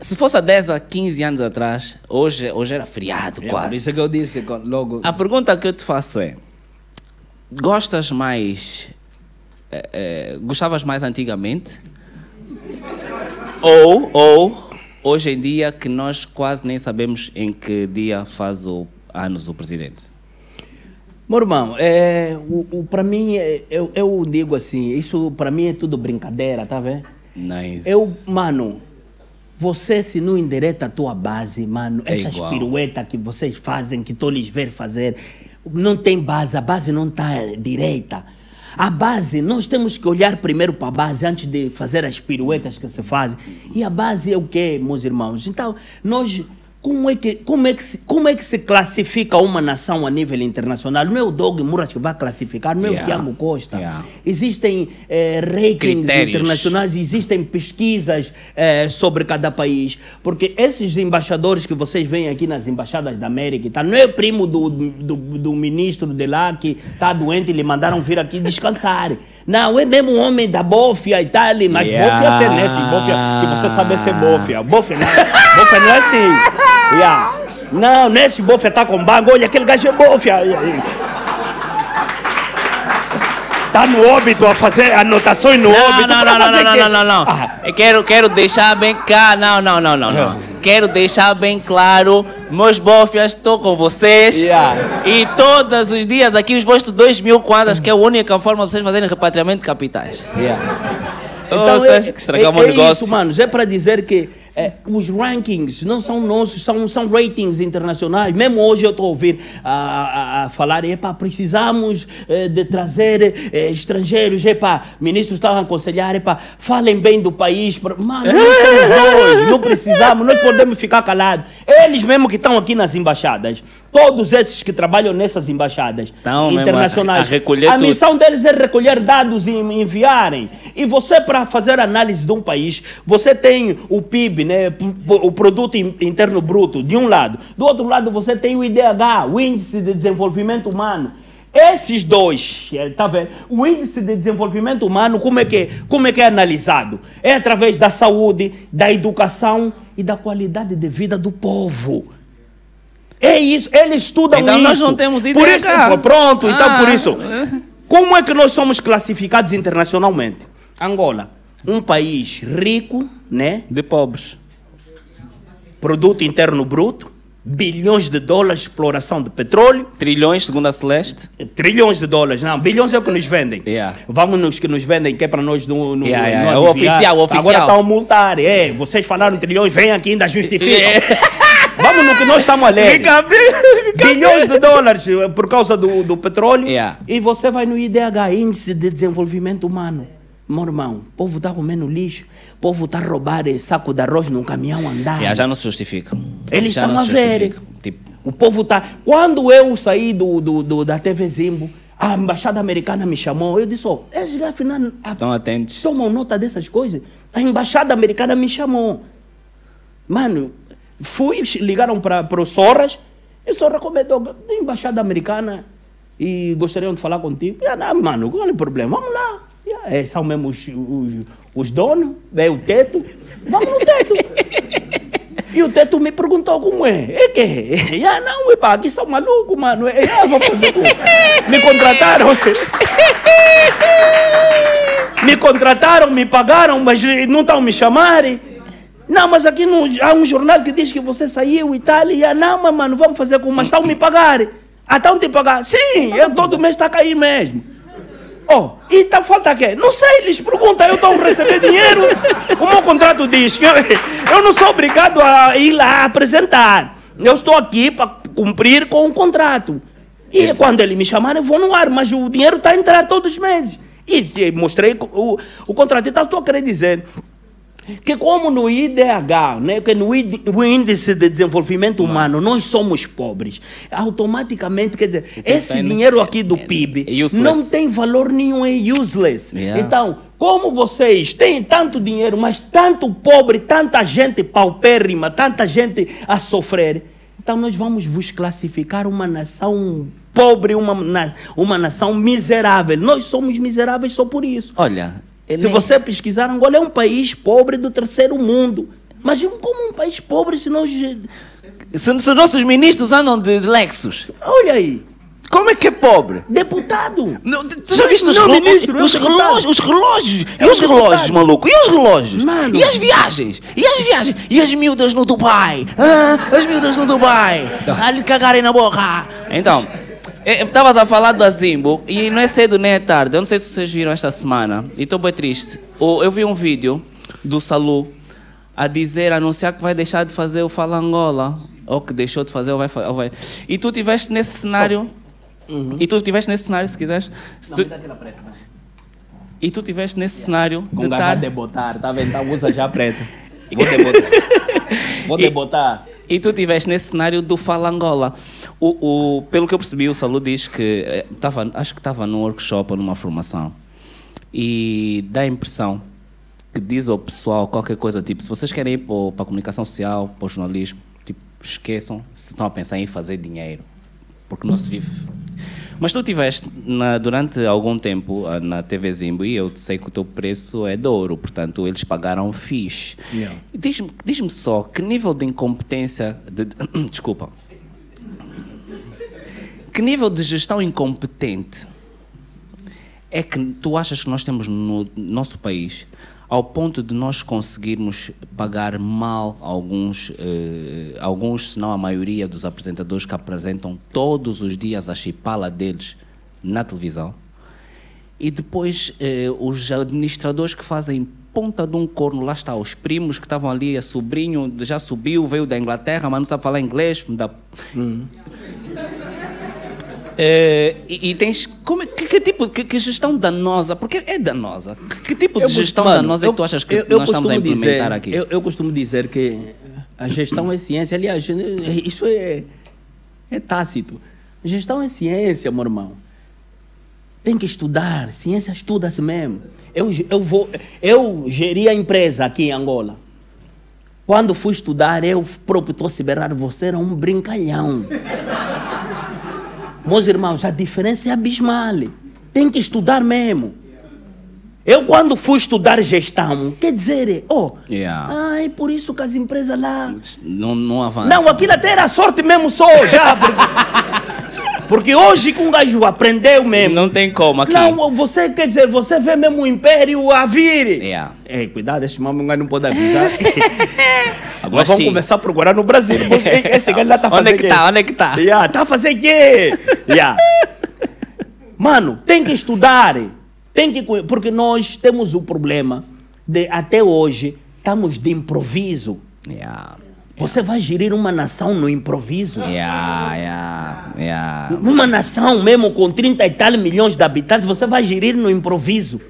se fosse há 10 a 15 anos atrás, hoje, hoje era feriado É, quase. por isso que eu disse logo. A pergunta que eu te faço é: gostas mais. Eh, eh, gostavas mais antigamente? Ou, ou, hoje em dia, que nós quase nem sabemos em que dia faz o anos o presidente? Meu irmão, é, o, o, para mim, é, eu, eu digo assim, isso para mim é tudo brincadeira, tá vendo? Nice. Eu, mano, você se não endireita a tua base, mano, É essas igual. piruetas que vocês fazem, que estou lhes ver fazer, não tem base, a base não está direita. A base, nós temos que olhar primeiro para a base antes de fazer as piruetas que se fazem. E a base é o quê, meus irmãos? Então, nós. Como é, que, como, é que se, como é que se classifica uma nação a nível internacional? Não é o Doug Muras que vai classificar, não é Yeah. o Tiago Costa. Yeah. Existem eh, rankings Critérios. internacionais, existem pesquisas eh, sobre cada país. Porque esses embaixadores que vocês veem aqui nas embaixadas da América, tal, não é primo do, do, do ministro de lá que está doente e lhe mandaram vir aqui descansar. Não, é mesmo um homem da bófia e tal, mas Yeah. bófia ser nesse, bófia, que você sabe ser bófia. Bófia não, bófia não é assim. Yeah. Não, nesse bófia tá com banco, olha, aquele gajo é bófia. Tá no óbito a fazer anotações no Não, óbito. não, não, não, não, quê? não, não, não. Ah, Eu quero, quero deixar bem cá. Não, não, não, não, não. Quero deixar bem claro, meus bofias, estou com vocês. Yeah. E todos os dias aqui os vossos 2 mil kwanzas, que é a única forma de vocês fazerem repatriamento de capitais. Então, vocês é, que estragamos é, o é negócio. isso, mano. É para dizer que é, os rankings não são nossos, são, são ratings internacionais. Mesmo hoje eu estou a ouvir a, a, a falar, epá, precisamos eh, de trazer eh, estrangeiros, epá, ministros estavam a aconselhar, epá, falem bem do país. pra- Mano, nós, não precisamos, nós podemos ficar calados. Eles mesmo que estão aqui nas embaixadas, todos esses que trabalham nessas embaixadas a- internacionais, a a missão deles é recolher dados e enviarem. E você, para fazer análise de um país, você tem o PIB, né, o Produto In- Interno Bruto, de um lado. Do outro lado, você tem o IDH, o Índice de Desenvolvimento Humano. Esses dois, eh, tá vendo? O índice de desenvolvimento humano, como é, que, como é que é analisado? É através da saúde, da educação e da qualidade de vida do povo. É isso, eles estudam Então isso. nós não temos Por IDH. isso, pô, pronto, então Ah. por isso. Como é que nós somos classificados internacionalmente? Angola, um país rico, né? De pobres. Produto interno bruto, bilhões de dólares de exploração de petróleo, Trilhões, segundo a Celeste. trilhões de dólares, não, bilhões é o que nos vendem. Yeah. Vamos nos que nos vendem, que é para nós no, no, Yeah, yeah, no é o adivinhar. oficial, o oficial. Agora estão a multar, é, vocês falaram trilhões, vem aqui ainda justificam. Yeah. Vamos no que nós estamos a ler. Fica bilhões de dólares eh, por causa do, do petróleo. Yeah. E você vai no IDH, Índice de Desenvolvimento Humano. Meu irmão, o povo está comendo lixo, o povo está a roubar eh, saco de arroz num caminhão andar. Yeah, já não se justifica. Eles já estão a ver. Tipo, O povo está. Quando eu saí do, do, do- da TV Zimbo, a embaixada americana me chamou. Eu disse: Ó, esses gafes não a- estão atentos. tomam nota dessas coisas. A embaixada americana me chamou. Mano, fui, ligaram para o Sorras. E o Sorras comentou: "Tem embaixada americana e gostariam de falar contigo. Eu, não, mano, qual é o problema? Vamos lá. É, são mesmo os, os, os donos, é o teto. Vamos no teto. E o teto me perguntou como é. É que? Ah, não, epá, aqui são malucos, mano. É, ah, vou fazer? Me contrataram. Me contrataram, me pagaram, mas não estão me chamarem. Não, mas aqui no, há um jornal que diz que você saiu e tal. E, ah, não, mas, mano, vamos fazer como? Mas estão me pagar. Ah, estão te pagar? Sim, eu todo mês está a cair mesmo. Oh, e tá, falta quê? Não sei, eles perguntam, eu estou a receber dinheiro. O meu contrato diz que eu, eu não sou obrigado a ir lá apresentar. Eu estou aqui para cumprir com o contrato. E quando ele me chamar, eu vou no ar, mas o dinheiro está a entrar todos os meses. E mostrei o, o contrato. Então, estou a querer dizer que como no IDH, né, que no Índice de Desenvolvimento Humano, nós somos pobres, automaticamente, quer dizer, esse tem- dinheiro aqui do PIB é useless. não tem valor nenhum, é useless. Yeah. Então, como vocês têm tanto dinheiro, mas tanto pobre, tanta gente paupérrima, tanta gente a sofrer, Então nós vamos vos classificar uma nação pobre, uma, uma nação miserável. Nós somos miseráveis só por isso. Olha, é Se nem- você pesquisar, Angola é um país pobre do terceiro mundo. Mas como um país pobre se nós... se, se nossos ministros andam de, de Lexus, Olha aí, como é que é pobre? deputado. Não, tu já viste os, Não, relógios? ministro, é os, relógios, os relógios? É e os relógios, maluco? E os relógios? Mano. E as viagens? E as viagens? E as miúdas no Dubai? Ah, as miúdas no Dubai? A lhe cagarem na boca. Então, estavas a falar do Azimbo e não é cedo nem é tarde. Eu não sei se vocês viram esta semana e estou bem triste. Eu vi um vídeo do Salu a dizer, a anunciar que vai deixar de fazer o Fala Angola. Ou que deixou de fazer ou vai... Ou vai. E tu estiveste nesse cenário... E tu estiveste nesse cenário, se quiseres. Se tu- e tu estiveste nesse cenário de Com de botar, tá vendo? Então usa já preta. Vou debotar. Vou E- debotar. E tu estiveste nesse cenário do Fala Angola. O, o, pelo que eu percebi, o Salu diz que eh, tava, acho que estava num workshop ou numa formação e dá a impressão que diz ao pessoal qualquer coisa tipo: se vocês querem ir para, a comunicação social, para o jornalismo, tipo, esqueçam se estão a pensar em fazer dinheiro, porque não se vive. Mas tu tiveste na- durante algum tempo ah, na TV Zimbo e eu sei que o teu preço é de ouro, portanto eles pagaram fixe. Yeah. Diz-me diz só, que nível de incompetência. De, desculpa. Que nível de gestão incompetente é que tu achas que nós temos no nosso país ao ponto de nós conseguirmos pagar mal alguns, eh, alguns, se não a maioria dos apresentadores que apresentam todos os dias a chipala deles na televisão? E depois eh, os administradores que fazem ponta de um corno, lá está, os primos que estavam ali, a sobrinho já subiu, veio da Inglaterra, mas não sabe falar inglês. me dá- Eh, e, e tens. Como, é- que, que tipo que, que gestão danosa? Porque é danosa. Que, que tipo de Eu gestão costumo- danosa é eu- que tu achas que eu- nós estamos a implementar dizer- aqui? Eu, costumo dizer que a gestão é ciência. Aliás, isso é, é tácito. Gestão é ciência, meu irmão. Tem que estudar. Ciência estuda-se mesmo. Eu, eu, vou, eu geri a empresa aqui em Angola. Quando fui estudar, eu próprio estou berrar, você era um brincalhão. Meus irmãos, a diferença é abismal. Tem que estudar mesmo. Eu, quando fui estudar gestão, quer dizer, oh, Yeah. ai, por isso que as empresas lá. Não, não avança. Não, aquilo até era sorte mesmo só, já. Porque, porque hoje que um gajo aprendeu mesmo. Não tem como aqui. Não, você quer dizer, você vê mesmo o império a vir. Yeah. Ei, cuidado, esse mamãe não pode avisar. Agora Mas vamos sim. começar a procurar no Brasil. Esse gajo lá tá Onde fazendo é que tá? Onde é que tá? Yeah, tá fazendo quê? Yeah. Mano, tem que estudar. Tem que, porque nós temos o problema de, até hoje, estamos de improviso. Yeah. Você vai gerir uma nação no improviso? Yeah, yeah, yeah. Uma nação mesmo com 30 e tal milhões de habitantes, você vai gerir no improviso.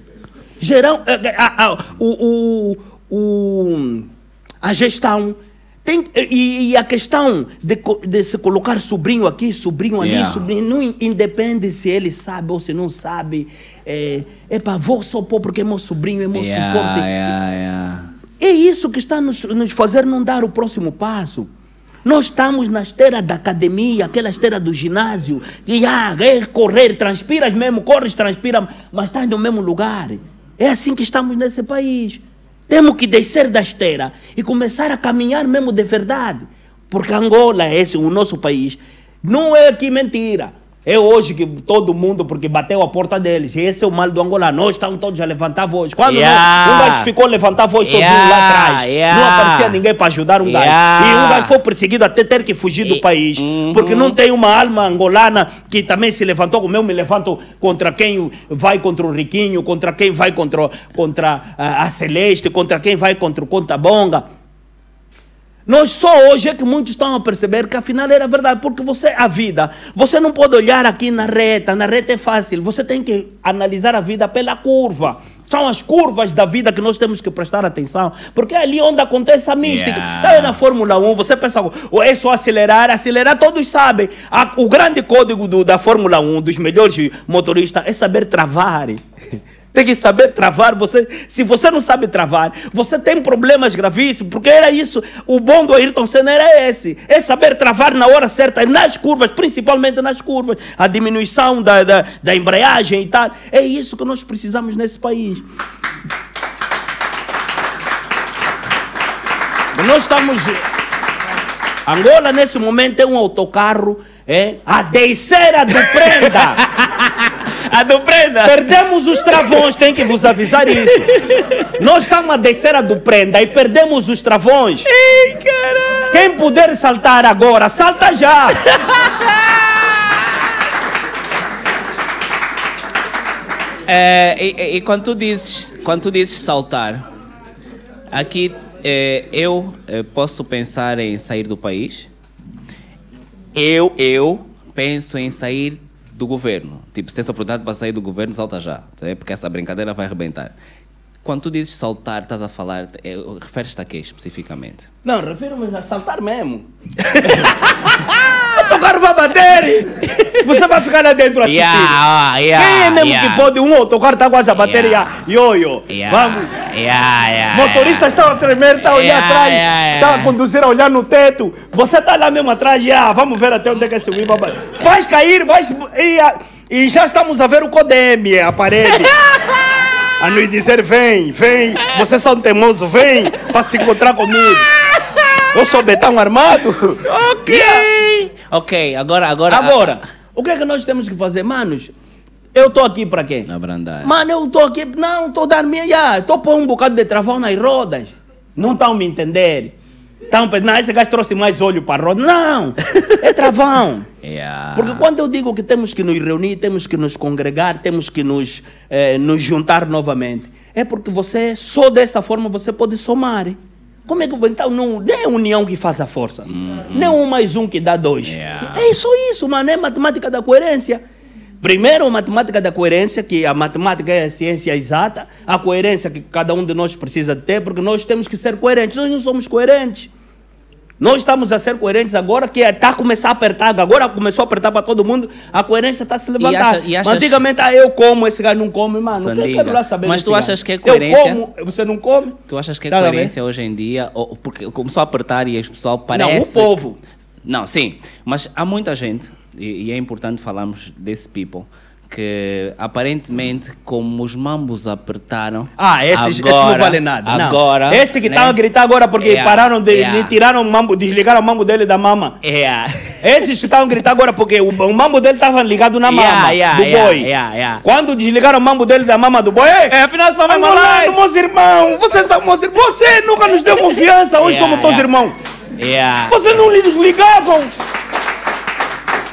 Gerão, eh, eh, a, a, o, o, o- a gestão. Tem, e, e a questão de, de se colocar sobrinho aqui, sobrinho ali, Yeah. sobrinho, não in- independe se ele sabe ou se não sabe. É, epa, vou só pôr porque é meu sobrinho, é meu Yeah, suporte. yeah, yeah. É isso que está nos, nos fazer não dar o próximo passo. Nós estamos na esteira da academia, aquela esteira do ginásio, e ah, é correr, transpiras mesmo, corres, transpiras, mas estás no mesmo lugar. É assim que estamos nesse país. Temos que descer da esteira e começar a caminhar mesmo de verdade. Porque Angola, esse o nosso país, não é que mentira. É hoje que todo mundo, porque bateu a porta deles. E esse é o mal do Angola. Nós estamos todos a levantar a voz. Quando Yeah. nós, um gajo ficou a levantar a voz sozinho Yeah, lá atrás, yeah. não aparecia ninguém para ajudar um gajo. Yeah. E um gajo foi perseguido até ter que fugir do país. Uhum. Porque não tem uma alma angolana que também se levantou, como eu me levanto contra quem vai contra o Riquinho, contra quem vai contra, contra a, a Celeste, contra quem vai contra o Conta Bonga. Nós só hoje é que muitos estão a perceber que afinal era verdade, porque você, a vida, você não pode olhar aqui na reta, na reta é fácil, você tem que analisar a vida pela curva. São as curvas da vida que nós temos que prestar atenção, porque é ali onde acontece a mística. Yeah. É na Fórmula 1, você pensa, "Oh, é só acelerar, acelerar, todos sabem. O grande código do- da Fórmula 1, dos melhores motoristas, é saber travar. Tem que saber travar. Você, se você não sabe travar, você tem problemas gravíssimos, porque era isso. O bom do Ayrton Senna era esse: é saber travar na hora certa, nas curvas, principalmente nas curvas, a diminuição da, da, da embreagem e tal. É isso que nós precisamos nesse país. Nós estamos. Angola, nesse momento, tem um autocarro, é, a terceira do Prenda. A do Prenda. Perdemos os travões, tem que vos avisar isso. Nós estamos a descer a do Prenda e perdemos os travões. Ei, caralho. Quem puder saltar agora, salta já. É, e, e quando, tu dizes, quando tu dizes saltar, aqui é, eu é, posso pensar em sair do país. Eu, eu penso em sair do governo. Tipo, se tem essa oportunidade para sair do governo, salta já. tá? Porque essa brincadeira vai arrebentar. Quando tu dizes saltar, estás a falar, é, referes-te a quê especificamente? Não, refiro-me a saltar mesmo. o autocarro vai bater. Você vai ficar lá dentro assistindo. Yeah, yeah, Quem é mesmo yeah. que pode? Um autocarro está quase a bater Yeah. e ioiô. Yeah, Vamos. yeah, yeah, Motorista está a tremer, está a olhar Yeah, atrás, yeah, está yeah. a conduzir, a olhar no teto. Você está lá mesmo atrás, já, vamos ver até onde é que subir. Vai, vai cair, vai. A- e já estamos a ver o Codeme, a parede. A nos dizer: vem, vem, vocês são teimosos, vem para se encontrar comigo. Eu sou betão armado. Ok. Ok, agora, agora. Agora, o que é que nós temos que fazer? Manos, eu estou aqui para quê? Abrandar. Mano, eu estou aqui, não, estou dando minha, estou pondo um bocado de travão nas rodas. Não estão me entender. Estão pensando, não, esse gajo trouxe mais olho para a roda. Não, é travão. Yeah. Porque quando eu digo que temos que nos reunir, temos que nos congregar, temos que nos, eh, nos juntar novamente, é porque você, só dessa forma, você pode somar. Como é que então não, não é a união que faz a força? Não é um mais um que dá dois. Yeah. É só isso, mano. É matemática da coerência. Primeiro, a matemática da coerência, que a matemática é a ciência exata, a coerência que cada um de nós precisa ter, porque nós temos que ser coerentes. Nós não somos coerentes. Nós estamos a ser coerentes agora, que está a começar a apertar, agora começou a apertar para todo mundo, a coerência está a se levantar. acha- e achas- Antigamente, ah, eu como, esse gajo não come, mano. Eu quero lá saber Mas tu achas que é coerência? Eu como, você não come? Tu achas que é Tá coerência hoje em dia? Ou, porque começou a apertar e as pessoal parece... Não, o povo. Não, sim. Mas há muita gente, e, e é importante falarmos desse people, que aparentemente, como os mambos apertaram... Ah, esses, esses não agora- vale nada. não. Agora... Esse que né? estava a gritar agora porque Yeah, pararam de. yeah. tiraram o mambo, desligaram o mambo dele da mama. Yeah. Esses que estavam a gritar agora porque o, o mambo dele estava ligado na mama Yeah, do boi. Quando desligaram o mambo dele da mama do boi, É, afinal, para Angolano, meus irmãos, vocês são meus irmãos. Você nunca nos deu confiança, hoje somos todos irmãos. Vocês não lhe ligavam.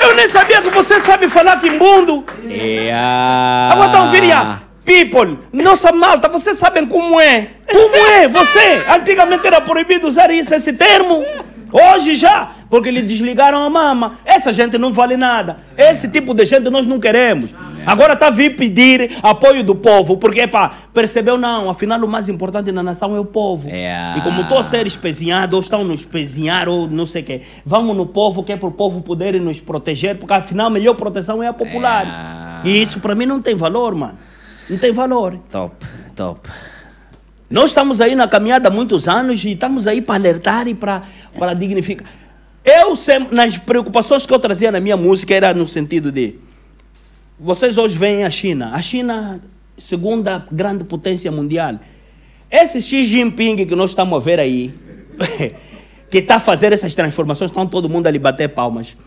Eu nem sabia que você sabe falar quimbundo. Yeah. Agora estão vindo já. People, nossa malta, vocês sabem como é. Como é você? Antigamente era proibido usar isso, esse termo. Hoje já, porque lhe desligaram a mama. Essa gente não vale nada. Esse tipo de gente nós não queremos. Agora está a vir pedir apoio do povo, porque pá, percebeu não, afinal o mais importante na nação é o povo. É. E como estou a ser espezinhado, ou estão nos espezinhar, ou não sei o quê, vamos no povo, que é para o povo poder nos proteger, porque afinal a melhor proteção é a popular. É. E isso para mim não tem valor, mano. Não tem valor. Top, top. Nós estamos aí na caminhada há muitos anos e estamos aí para alertar e para, para dignificar. Eu sempre, nas preocupações que eu trazia na minha música era no sentido de vocês hoje veem a China, a China segunda grande potência mundial. Esse Xi Jinping que nós estamos a ver aí, que está a fazer essas transformações, estão todo mundo ali bater palmas.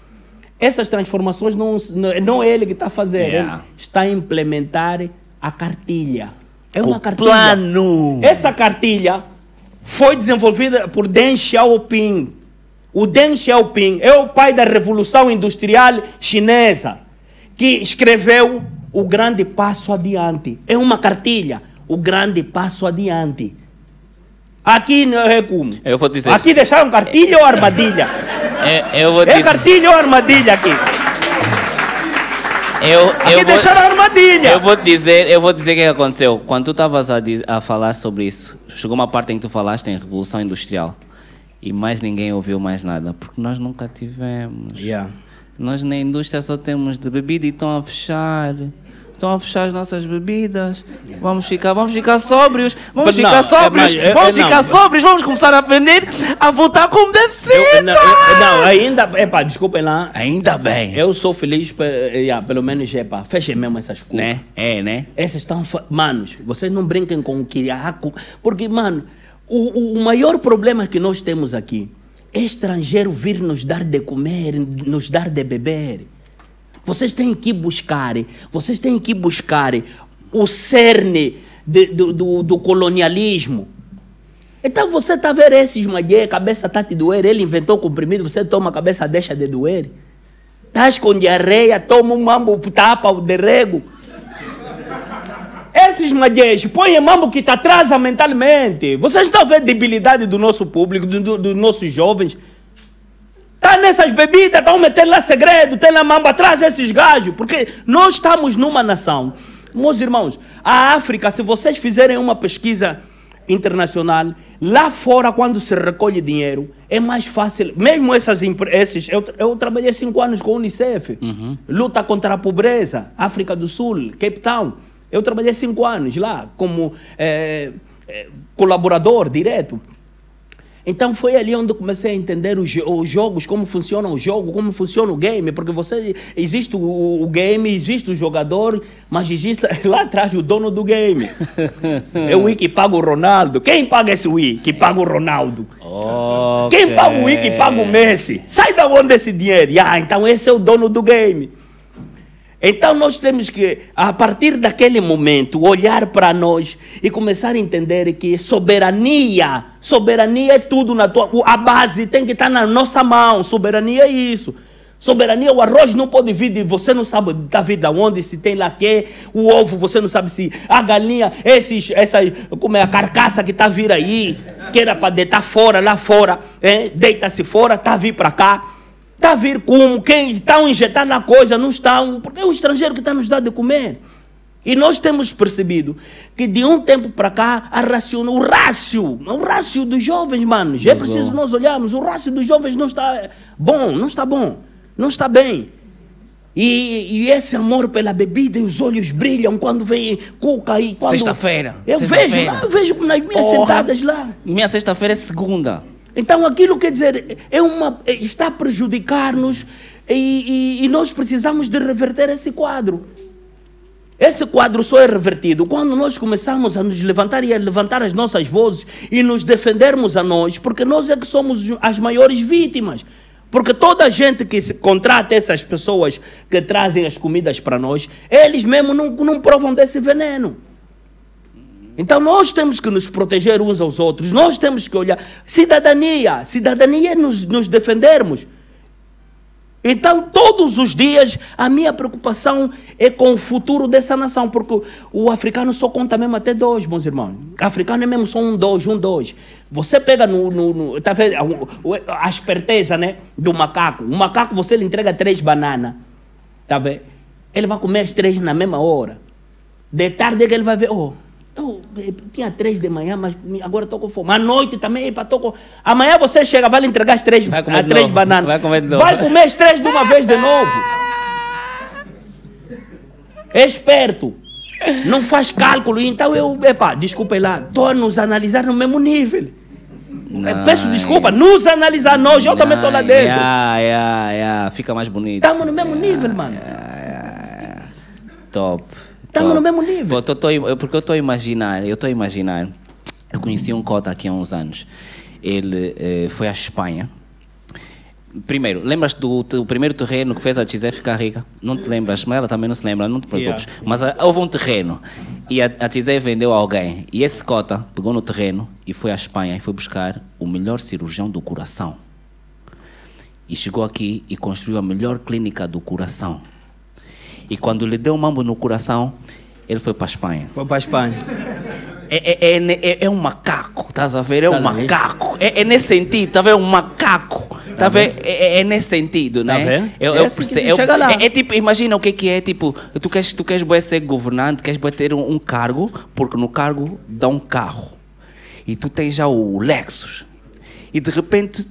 Essas transformações não, não, é ele que está a fazer, Yeah. está a implementar a cartilha. É uma O cartilha. plano. Essa cartilha foi desenvolvida por Deng Xiaoping. O Deng Xiaoping é o pai da Revolução Industrial Chinesa, que escreveu O Grande Passo Adiante. É uma cartilha, O Grande Passo Adiante. Aqui não é como. Eu vou dizer. Aqui deixaram cartilha ou armadilha? É, eu vou É dizer. cartilha ou armadilha aqui? Eu, eu vou, deixaram armadilha. eu vou dizer, eu vou dizer o que aconteceu. Quando tu estavas a, a falar sobre isso, chegou uma parte em que tu falaste em revolução industrial e mais ninguém ouviu mais nada, porque nós nunca tivemos. Yeah. Nós na indústria só temos de bebida e estão a fechar. Estão a fechar as nossas bebidas, vamos ficar, vamos ficar sóbrios, vamos não, ficar é sóbrios, mais- é- vamos é- ficar não. sóbrios, vamos começar a aprender a votar como deve ser. Eu- não, eu- não, ainda, epá, desculpem lá. Ainda bem. Eu sou feliz, pe- yeah, pelo menos, epá, fechem mesmo essas coisas. Né? É, né? Essas estão. Manos, vocês não brinquem com o que há. com- Porque, mano, o, o maior problema que nós temos aqui é estrangeiro vir nos dar de comer, nos dar de beber. Vocês têm que buscar, vocês têm que buscar o cerne de- do, do, do colonialismo. Então você está vendo esses maguê, cabeça está te doer, ele inventou comprimido, você toma a cabeça, deixa de doer. Estás com diarreia, toma um mambo, tapa o derrego. Esses maguês põem mambo que te atrasa mentalmente. Vocês estão vendo a debilidade do nosso público, do- do- dos nossos jovens? Tá nessas bebidas, estão metendo lá segredo, tem lá mambo atrás esses gajos. Porque nós estamos numa nação. Meus irmãos, a África, se vocês fizerem uma pesquisa internacional, lá fora, quando se recolhe dinheiro, é mais fácil. Mesmo essas empre- esses. Eu, eu trabalhei cinco anos com a Unicef. Luta contra a pobreza, África do Sul, Cape Town. Eu trabalhei cinco anos lá como eh, colaborador direto. Então foi ali onde eu comecei a entender os, os jogos, como funciona o jogo, como funciona o game, porque você existe o, o game, existe o jogador, mas existe lá atrás o dono do game. é o Wii que paga o Ronaldo. Quem paga esse Wii que paga o Ronaldo? Quem paga o Wii que paga o Messi? Sai da onde esse dinheiro? Ah, então esse é o dono do game. Então nós temos que, a partir daquele momento, olhar para nós e começar a entender que soberania, soberania é tudo na tua, a base tem que estar na nossa mão, soberania é isso. Soberania, o arroz não pode vir de você não sabe da vir da onde, se tem lá que, o ovo você não sabe se a galinha, esses, essa, como é a carcaça que está vir aí, que era para deitar fora, lá fora, é, deita-se fora, está vir para cá. Está a vir como? Quem estão injetando na coisa, não estão. Porque é o estrangeiro que está nos dando de comer. E nós temos percebido que de um tempo para cá, a raciona, o rácio, o rácio dos jovens, manos, é preciso nós olharmos, o rácio dos jovens não está bom, não está bom, não está bem. E, e esse amor pela bebida e os olhos brilham quando vem cuca e quando... Sexta-feira, Eu vejo sexta-feira. lá, eu vejo nas minhas Porra. sentadas lá. Minha sexta-feira é segunda. Então aquilo quer dizer, é uma, é- está a prejudicar-nos e, e- e nós precisamos de reverter esse quadro. Esse quadro só é revertido quando nós começarmos a nos levantar e a levantar as nossas vozes e nos defendermos a nós, porque nós é que somos as maiores vítimas. Porque toda a gente que se contrata essas pessoas que trazem as comidas para nós, eles mesmo não, não provam desse veneno. Então nós temos que nos proteger uns aos outros, nós temos que olhar. Cidadania, cidadania é nos, nos defendermos. Então, todos os dias, a minha preocupação é com o futuro dessa nação, porque o- africano só conta mesmo até dois, meus irmãos. O africano é mesmo só um, dois, um, dois. Você pega no. no, no tá vendo? A esperteza né, do macaco. O macaco, você lhe entrega três bananas. Tá vendo? Ele vai comer as três na mesma hora. De tarde é que ele vai ver, oh, eu tinha três de manhã, mas agora estou com fome. À noite também, epa, tô com... Amanhã você chega, vai lhe entregar as três, Vai comer três bananas. Vai comer de novo. Vai comer as três de uma vez de novo. É esperto. Não faz cálculo. Então eu, epa, desculpem lá, estou a nos analisar no mesmo nível. Eu Peço Nice. desculpa, nos analisar nós, eu também estou lá Nice. dentro. Yeah, yeah, yeah. Fica mais bonito. Estamos no mesmo nível, mano. Top. Tamo top. no mesmo nível. Pô, tô- tô- eu- porque eu estou a imaginar, eu estou a imaginar. Eu conheci um cota aqui há uns anos. Ele eh, foi à Espanha. Primeiro, lembras do, do primeiro terreno que fez a Gisé ficar rica? Não te lembras, mas ela também não se lembra, não te preocupes. Yeah. Mas ah, houve um terreno e a, a Gisé vendeu a alguém. E esse cota pegou no terreno e foi à Espanha e foi buscar o melhor cirurgião do coração. E chegou aqui e construiu a melhor clínica do coração. E quando lhe deu um mambo no coração, ele foi para a Espanha. Foi para a Espanha. É, é, é, é, é um macaco, estás a ver? É um Tá macaco. É, é nesse sentido, tá vendo? Um macaco. Tá vendo? É, é- é nesse sentido, Tá né? vendo? Eu, É assim perce- eu-. É, é tipo, imagina o que, que é, tipo, tu queres, tu queres bué ser governante, queres bué ter um, um cargo, porque no cargo dá um carro. E tu tens já o Lexus. E de repente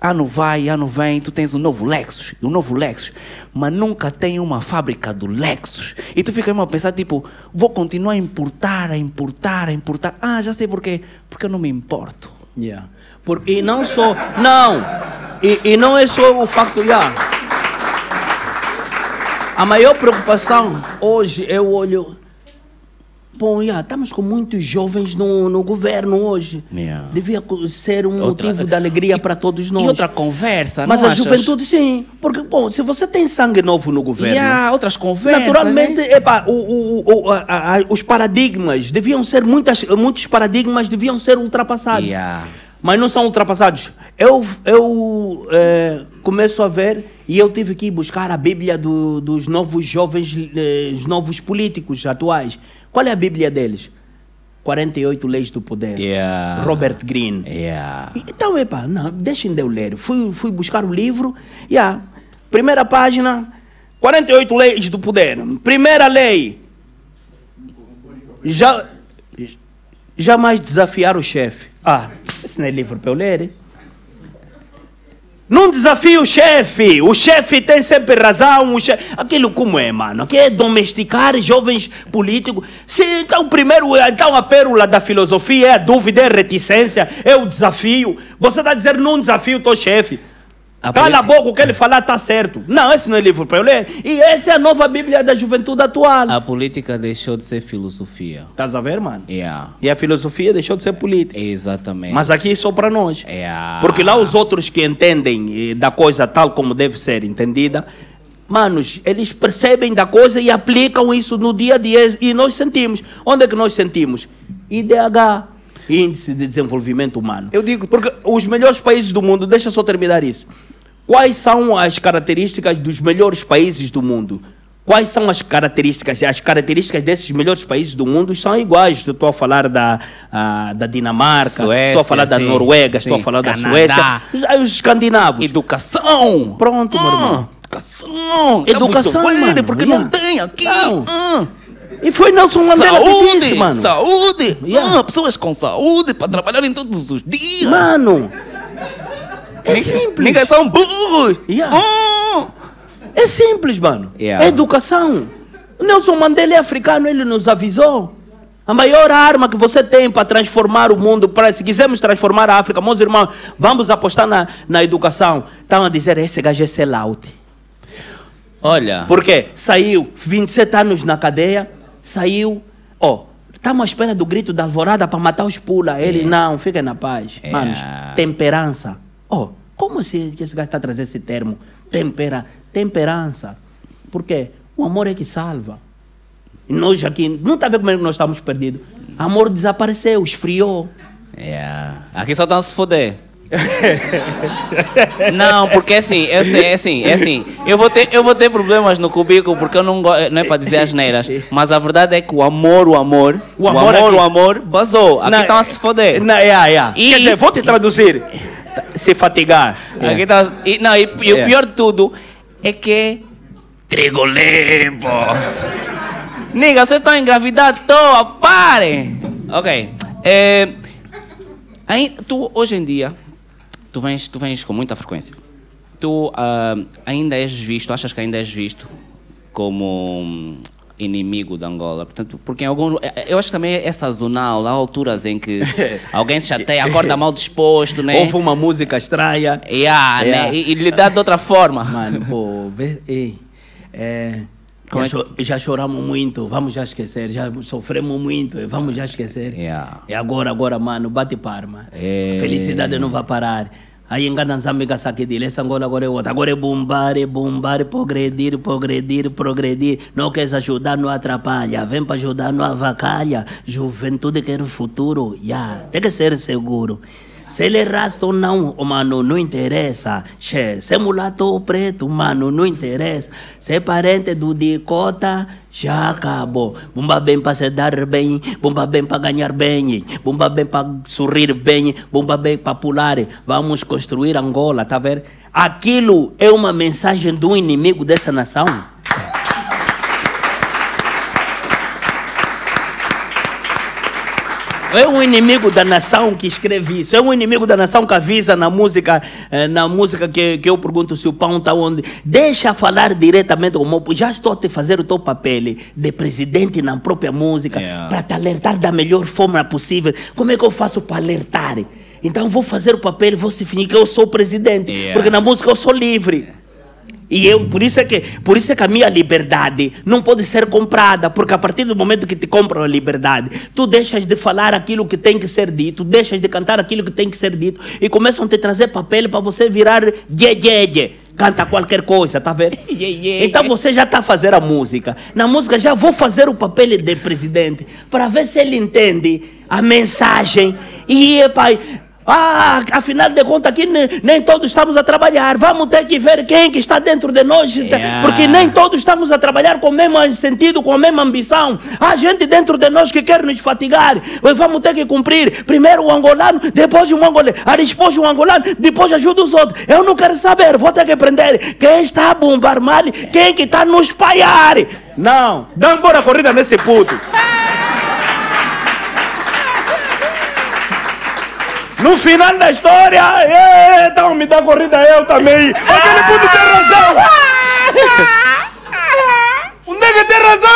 ano vai, ano vem, tu tens um novo Lexus, um novo Lexus, mas nunca tem uma fábrica do Lexus. E tu fica mesmo a pensar, tipo, vou continuar a importar, a importar, a importar. Ah, já sei porquê. Porque eu não me importo. Yeah. Por, e não só. Não! E, e não é só o facto. Yeah. A maior preocupação hoje eu olho. Bom, yeah, estamos com muitos jovens no, no governo hoje. Yeah. Devia ser um Outra- motivo de alegria para todos nós. E outra conversa, Mas a achas? juventude, sim. Porque, bom, se você tem sangue novo no governo. Há outras conversas. Naturalmente, né? epá, o- o- o- a- a- os paradigmas deviam ser, muitas, muitos paradigmas deviam ser ultrapassados. Yeah. Mas não são ultrapassados. Eu, eu eh, começo a ver e eu tive que ir buscar a Bíblia do- dos novos jovens, eh, os novos políticos atuais. Qual é a Bíblia deles? 48 Leis do Poder. Yeah. Robert Greene. Yeah. Então, epa, não, deixem de eu ler. Fui, fui buscar o livro, a primeira página, 48 leis do poder. Primeira lei. Já, jamais desafiar o chefe. Ah, esse não é livro para eu ler. Não desafie o chefe. O chefe tem sempre razão. Chefe... Aquilo como é, mano? Que é domesticar jovens políticos. Se, então, primeiro, então a pérola da filosofia é a dúvida, é a reticência, é o desafio. Você está dizendo não desafio teu chefe. A Cala a boca, o que ele falar está certo. Não, esse não é livro para eu ler. E essa é a nova Bíblia da juventude atual. A política deixou de ser filosofia. Estás a ver, mano? Yeah. E a filosofia deixou de ser política. Exatamente. Mas aqui é só para nós. Yeah. Porque lá os outros que entendem eh, da coisa tal como deve ser entendida, manos, eles percebem da coisa e aplicam isso no dia a dia e nós sentimos. Onde é que nós sentimos? IDH, Índice de Desenvolvimento Humano. Eu digo- Porque os melhores países do mundo, deixa eu só terminar isso. Quais são as características dos melhores países do mundo? Quais são as características? As características desses melhores países do mundo são iguais. Estou a falar da, ah, da Dinamarca, Suécia, estou a falar da sim. Noruega, estou a Sim, falar da Canadá. Suécia, os, os escandinavos. Educação! Pronto, meu irmão. Educação! Educação, Muito mano. Porque Yeah. não tem aqui. Não. Ah. E foi Nelson Mandela que Saúde! disse, mano. Saúde! Yeah. Ah, pessoas com saúde para trabalharem todos os dias. Mano, é simples. Ninguém são burros! Yeah. Ah. É simples, mano. Yeah. É educação. O Nelson Mandela é africano, ele nos avisou. A maior arma que você tem para transformar o mundo, para se quisermos transformar a África, meus irmãos, vamos apostar na, na educação. Estão a dizer, esse gajo é sellout. Olha, Por quê? Saiu 27 anos na cadeia, saiu, ó, estamos à espera do grito da alvorada para matar os pula. Ele, não, fica na paz. É. Manos, temperança. Ó, como esse, que esse gajo está a trazer esse termo? Tempera, temperança. Por quê? O amor é que salva. E nós aqui, não está vendo como é que nós estamos perdidos? Amor desapareceu, esfriou. Yeah. Aqui só estão a se foder. não, porque assim, eu sei, é assim, é assim. Eu vou ter, eu vou ter problemas no cubículo porque eu não gosto, não é para dizer as neiras, mas a verdade é que o amor, o amor, O o amor o amor, vazou. Aqui Não, estão a se foder. Não, é, é. E- Quer dizer, vou te traduzir. Se fatigar. Aqui tá, e, não, e, e É. o pior de tudo é que trigo limpo. Niga, vocês estão engravidados à toa, parem! Ok. É, aí, tu, hoje em dia, tu vens, tu vens com muita frequência. Tu ah, ainda és visto, achas que ainda és visto como inimigo da Angola? Portanto, porque em algum, eu acho que também é sazonal, há alturas em que alguém se chateia, acorda mal disposto, né? Houve uma música estranha. Yeah, Yeah. Né? E, e lidar de outra forma. Mano, pô, vê, ei, é, já, é que- já choramos muito, vamos já esquecer, já sofremos muito, vamos já esquecer. Yeah. E agora, agora, mano, bate palma. É. Felicidade não vai parar. Aí engana Nzambe agora é outra. Agora é bombar, bombar, progredir, progredir, progredir. Não queres ajudar, não atrapalha. Vem para ajudar, não avacalha. Juventude quer o futuro, yeah. tem que ser seguro. Se ele é rasta ou não, mano, não interessa. Che, se é mulato ou preto, mano, não interessa. Se é parente do Dicota, já acabou. Bomba bem para se dar bem, bomba bem para ganhar bem, bomba bem para sorrir bem, bomba bem para pular. Vamos construir Angola, tá vendo? Aquilo é uma mensagem do inimigo dessa nação. É um inimigo da nação que escreve isso. É um inimigo da nação que avisa na música, eh, na música que, que eu pergunto se o pão está onde. Deixa falar diretamente com o meu. Já estou a te fazer o teu papel de presidente na própria música Yeah. para te alertar da melhor forma possível. Como é que eu faço para alertar? Então vou fazer o papel, vou se fingir que eu sou o presidente, Yeah. porque na música eu sou livre. E eu, por isso, é que, por isso é que a minha liberdade não pode ser comprada, porque a partir do momento que te compram a liberdade, tu deixas de falar aquilo que tem que ser dito, deixas de cantar aquilo que tem que ser dito, e começam a te trazer papel para você virar ye, ye, ye. Canta qualquer coisa, tá vendo? Então você já está a fazer a música. Na música já vou fazer o papel de presidente, para ver se ele entende a mensagem. E, pai, ah, afinal de contas, aqui ne- nem todos estamos a trabalhar. Vamos ter que ver quem que está dentro de nós, Yeah. porque nem todos estamos a trabalhar com o mesmo sentido, com a mesma ambição. Há gente dentro de nós que quer nos fatigar. Mas Vamos ter que cumprir. Primeiro o angolano, depois o angolano. Ah, depois o angolano, depois ajuda os outros. Eu não quero saber, vou ter que aprender quem está a bombar mal, quem que está a nos espalhar. Não, dá embora a corrida nesse puto. No final da história, é, então me dá corrida eu também. Aquele puto tem razão. Onde é que tem razão?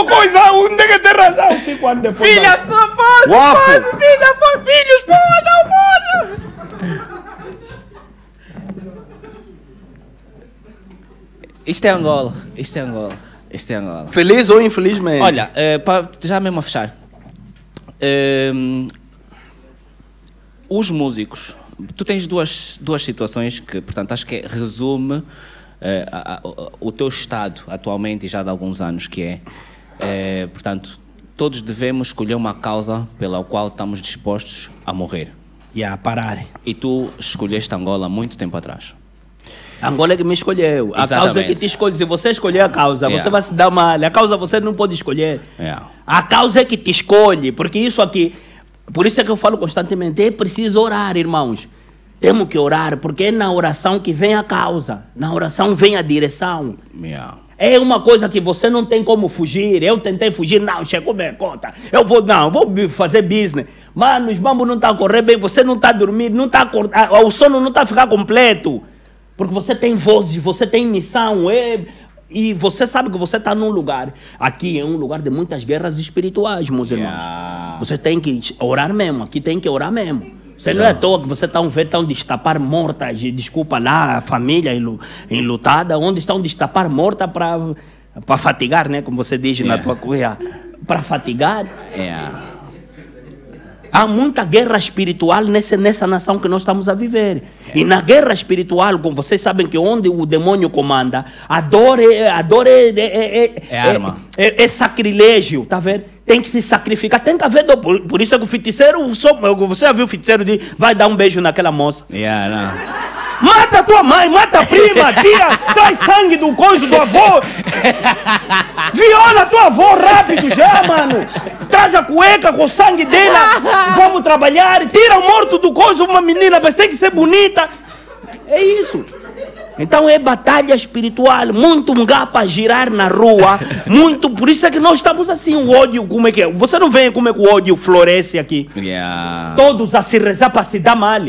Oh, coisa, onde é que tem razão? Cinco anos depois. Filha, só pode, pode, filha, pode, filhos, pode, pode. Isto é Angola. Isto é Angola. Isto é Angola. Feliz ou infelizmente? Olha, eh, pa- já mesmo a fechar. Ehm, os músicos. Tu tens duas, duas situações que, portanto, acho que é- resume eh, a- a- o- teu estado atualmente e já de alguns anos, que é, eh, portanto, todos devemos escolher uma causa pela qual estamos dispostos a morrer. E a parar. E tu escolheste Angola muito tempo atrás. Angola é que me escolheu. A causa é que te escolhe. Se você escolher a causa, Yeah. você vai se dar mal. A causa você não pode escolher. Yeah. A causa é que te escolhe. Porque isso aqui. Por isso é que eu falo constantemente: é preciso orar, irmãos. Temos que orar, porque é na oração que vem a causa. Na oração vem a direção. Yeah. É uma coisa que você não tem como fugir. Eu tentei fugir, não, chegou minha conta. Eu vou, não, vou fazer business. Mano, os bambos não estão a correr bem, você não está a dormir, não está o sono não está a ficar completo. Porque você tem vozes, você tem missão. É, e você sabe que você está num lugar. Aqui é um lugar de muitas guerras espirituais, meus irmãos. Yeah. Você tem que orar mesmo, aqui tem que orar mesmo. Você não é à toa que você está vendo estão destapar mortas, desculpa lá, a família enlu- enlutada, onde estão destapar morta para para fatigar, né? Como você diz na Yeah. tua coisa. Para fatigar. Yeah. Há muita guerra espiritual nessa, nessa nação que nós estamos a viver. E na guerra espiritual, como vocês sabem que onde o demônio comanda, a dor é, a dor é, é, é, É arma. é, é sacrilégio, tá vendo? Tem que se sacrificar, tem que haver dor. Por, por isso é que o feiticeiro, só- você já viu o feiticeiro de vai dar um beijo naquela moça. Yeah, não. Mata tua mãe, mata a prima, tira, traz sangue do coiso do avô. Viola tua avó rápido já, mano. Traz a cueca com o sangue dela. Vamos trabalhar. Tira o morto do coiso, uma menina, mas tem que ser bonita. É isso. Então é batalha espiritual, muito lugar para girar na rua, muito, por isso é que nós estamos assim, o ódio, como é que é? Você não vê como é que o ódio floresce aqui? Yeah. todos a se rezar para se dar mal.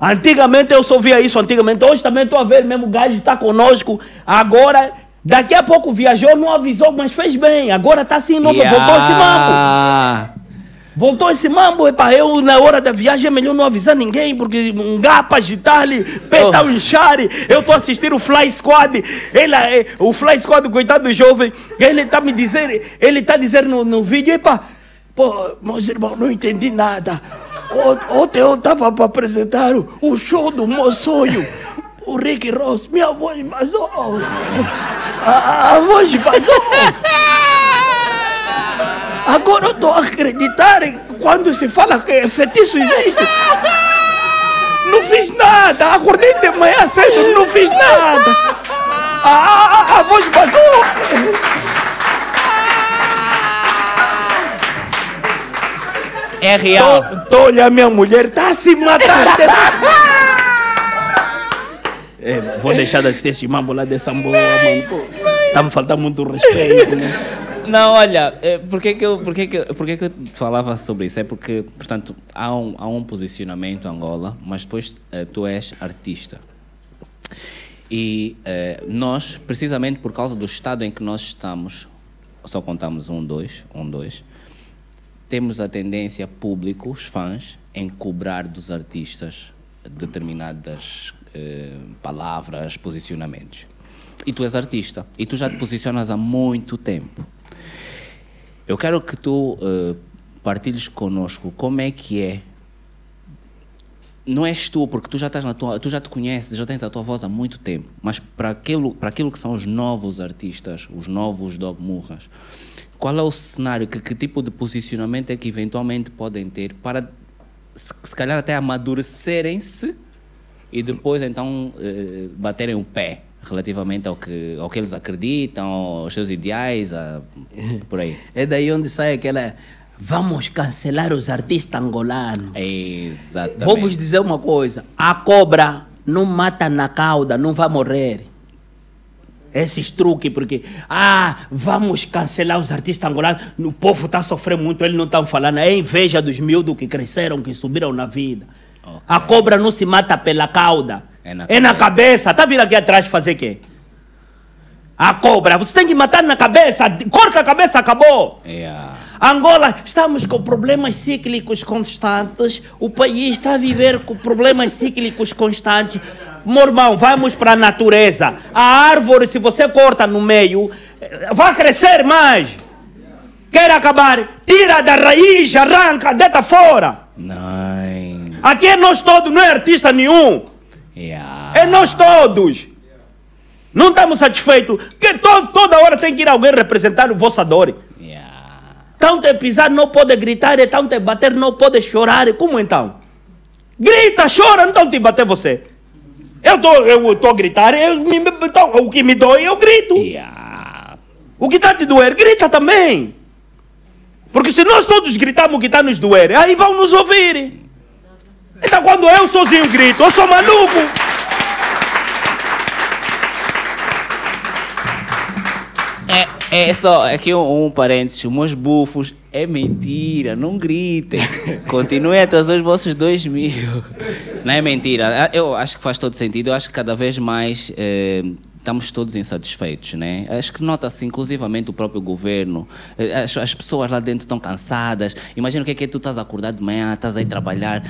Antigamente eu só via isso, antigamente. Hoje também estou a ver mesmo o gajo está conosco. Agora, daqui a pouco viajou, não avisou, mas fez bem. Agora está assim, novo, voltou esse mambo. Yeah. Voltou esse mambo, epa, eu na hora da viagem é melhor não avisar ninguém, porque um gapa agitar ali, peta Oh. o enxare, eu tô assistindo o Fly Squad, ele, é, o Fly Squad, coitado do jovem, ele tá me dizendo, ele tá dizendo no, no vídeo, epa, pô, meus irmãos, não entendi nada. Ontem eu tava para apresentar o show do meu sonho, o Rick Ross, minha voz vazou, a, a- voz vazou. Agora eu estou a acreditar quando se fala que feitiço existe. Não fiz nada, acordei de manhã cedo, não fiz nada. A, a, a- voz vazou. É real. Tô, tô olhando minha mulher, tá a se matar. É, vou deixar de assistir esse mambo lá de Samboa, mano. Pô, tá me faltando muito respeito, né? Não, olha, é, porque que eu, porque que, porque que eu falava sobre isso? É porque, portanto, há um, há um posicionamento Angola, mas depois eh, tu és artista. E eh, nós, precisamente por causa do estado em que nós estamos, só contamos um, dois, um, dois, temos a tendência, público, os fãs, em cobrar dos artistas determinadas palavras, posicionamentos. E tu és artista, e tu já te posicionas há muito tempo. Eu quero que tu uh, partilhes connosco como é que é. Não és tu, porque tu já estás na tua, tu já te conheces, já tens a tua voz há muito tempo. Mas para aquilo, para aquilo que são os novos artistas, os novos dogmurras, qual é o cenário, que, que tipo de posicionamento é que eventualmente podem ter para, se, se calhar até amadurecerem-se e depois então uh, baterem o pé? relativamente ao que, ao que eles acreditam, aos seus ideais, a, por aí. É daí onde sai aquela. Vamos cancelar os artistas angolanos. Exatamente. Vou vos dizer uma coisa: a cobra não mata na cauda, não vai morrer. Esses truques, porque, ah, vamos cancelar os artistas angolanos, o povo está sofrendo muito, eles não estão falando, é inveja dos miúdos que cresceram, que subiram na vida. Okay. A cobra não se mata pela cauda, é na, é na cabeça. Tá vindo aqui atrás fazer o quê? A cobra, você tem que matar na cabeça, corta a cabeça, acabou. Yeah. Angola, estamos com problemas cíclicos constantes. O país está a viver com problemas cíclicos constantes. Meu irmão, vamos para a natureza. A árvore, se você corta no meio, vai crescer mais. Quer acabar? Tira da raiz, arranca, deita fora. Nice. Aqui é nós todos, não é artista nenhum. Yeah. É nós todos. Não estamos satisfeitos. Que to toda hora tem que ir alguém representar o vossa dor. Yeah. Te pisar não pode gritar, então te bater não pode chorar. Como então? Grita, chora, então te bater você. Eu tô, eu tô a gritar, eu me, então, o que me dói eu grito. Yeah. O que está te doer, grita também. Porque se nós todos gritamos o que está nos doer, aí vão nos ouvir. Então quando eu sozinho grito, eu sou maluco. É, é só aqui um, um parênteses, meus bufos é mentira, não gritem. Continuem a trazer os vossos dois mil. Não é mentira. Eu acho que faz todo sentido. Eu acho que cada vez mais eh, estamos todos insatisfeitos, né? Acho que nota-se, inclusivamente, o próprio governo. Eh, as, as, pessoas lá dentro estão cansadas. Imagina o que é que é, tu estás acordado de manhã, estás aí trabalhar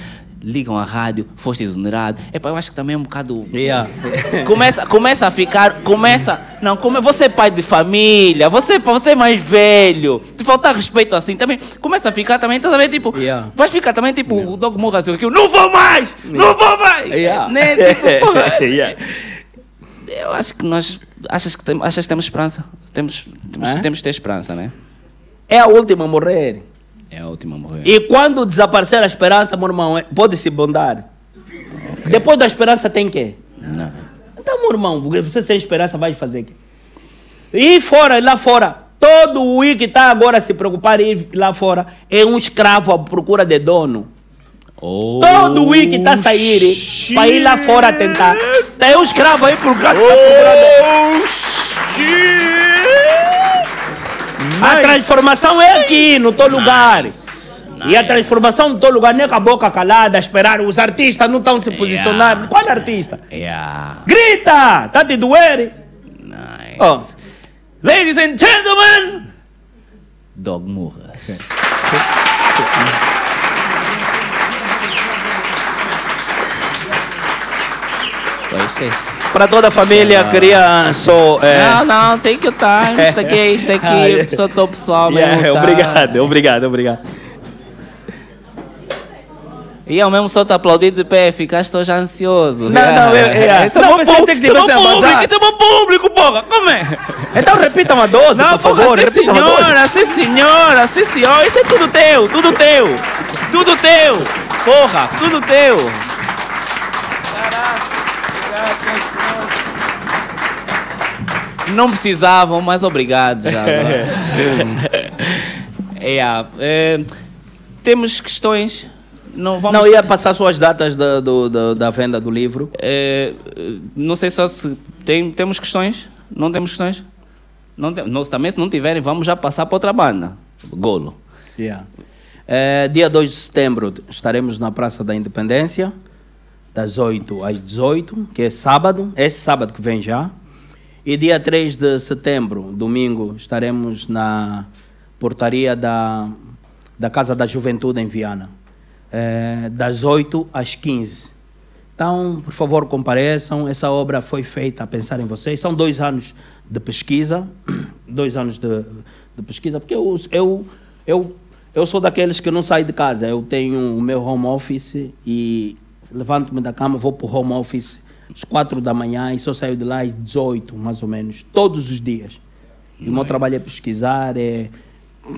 ligam a rádio, foste exonerado. Epa, eu acho que também é um bocado. Yeah. começa, começa a ficar. Começa. Não, como você é pai de família, você, você é mais velho. Te falta respeito assim também. Começa a ficar também, estás a ver? Tipo, yeah. vais ficar também tipo yeah. o Dog Morra assim, não vou mais! Não vou mais! Yeah. Né? Tipo, porra, yeah. Eu acho que nós. Achas que, tem, achas que temos esperança? Temos, temos, temos de ter esperança, né? É a última a morrer. É a última a morrer. E quando desaparecer a esperança, meu irmão, é, pode se bondar. Okay. Depois da esperança tem quê? Não. Então, meu irmão, você sem esperança vai fazer quê? E fora, lá fora, todo o que está agora se preocupar em ir lá fora é um escravo à procura de dono. Oh, todo o que está a sair para ir lá fora tentar. Um escravo aí por trás. Oh, a transformação é aqui, no teu lugar. E a transformação no teu lugar não é com a boca calada, esperar. Os artistas não estão se posicionando. Yeah. Qual artista? Yeah. Grita! Tá te doer? Nice. Oh. Ladies and gentlemen, Dog Murras. Para toda a família, queria só. É... Não, não, take your time. Isto aqui, isto aqui, só tô pessoal mesmo. Yeah, tá... Obrigado, obrigado, obrigado. E eu mesmo só te aplaudi de pé, ficaste já ansioso. Não, yeah. não, eu. Yeah. Isso é público, isso é público, isso é meu público, porra, como é? Então repita uma dose, não, por favor. Sim, senhora, sim, senhora, sim, senhora. Isso é tudo teu, tudo teu. Tudo teu. Porra, tudo teu. Não precisavam, mas obrigado já. é, é, temos questões. Não, vamos não ia passar suas datas da, do, da, da venda do livro. É, não sei só se tem, temos questões. Não temos questões? Não tem- nós também, se não tiverem, vamos já passar para outra banda. Golo. Yeah. É, dia 2 de setembro estaremos na Praça da Independência, das 8 às 18, que é sábado, esse sábado que vem já. E dia 3 de setembro, domingo, estaremos na portaria da, da Casa da Juventude em Viana, é, das 8 às 15. Então, por favor, compareçam. Essa obra foi feita a pensar em vocês. São dois anos de pesquisa, dois anos de, de pesquisa, porque eu, eu, eu, eu sou daqueles que não saem de casa. Eu tenho o meu home office e levanto-me da cama, vou para o home office às quatro da manhã e só saio de lá às 18, mais ou menos, todos os dias. E o meu trabalho é pesquisar, é,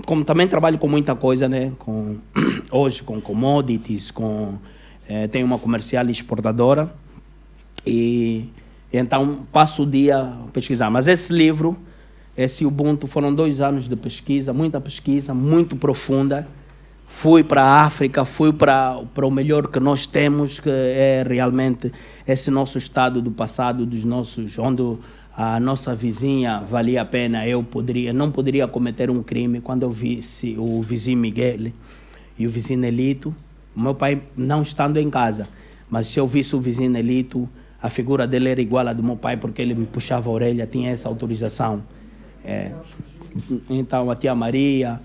como também trabalho com muita coisa, né? Com, hoje com commodities, com eh, tenho uma comercial exportadora e então passo o dia a pesquisar. Mas esse livro, esse Ubuntu, foram dois anos de pesquisa, muita pesquisa, muito profunda. Fui para a África, fui para, para o melhor que nós temos, que é realmente esse nosso estado do passado, dos nossos, onde a nossa vizinha valia a pena, eu poderia, não poderia cometer um crime quando eu visse o vizinho Miguel e o vizinho Nelito, o meu pai não estando em casa, mas se eu visse o vizinho Nelito, a figura dele era igual à do meu pai porque ele me puxava a orelha, tinha essa autorização. É, então a tia Maria,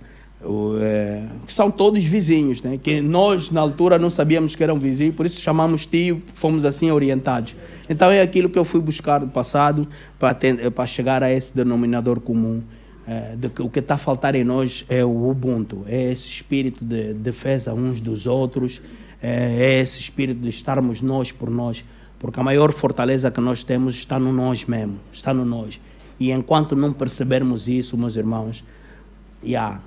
é, que são todos vizinhos, né? que nós na altura não sabíamos que eram vizinhos, por isso chamamos tio, fomos assim orientados. Então é aquilo que eu fui buscar no passado para, ten- para chegar a esse denominador comum. É, de que o que está a faltar em nós é o Ubuntu, é esse espírito de defesa uns dos outros, é, é esse espírito de estarmos nós por nós, porque a maior fortaleza que nós temos está no nós mesmo, está no nós. E enquanto não percebermos isso, meus irmãos, yeah,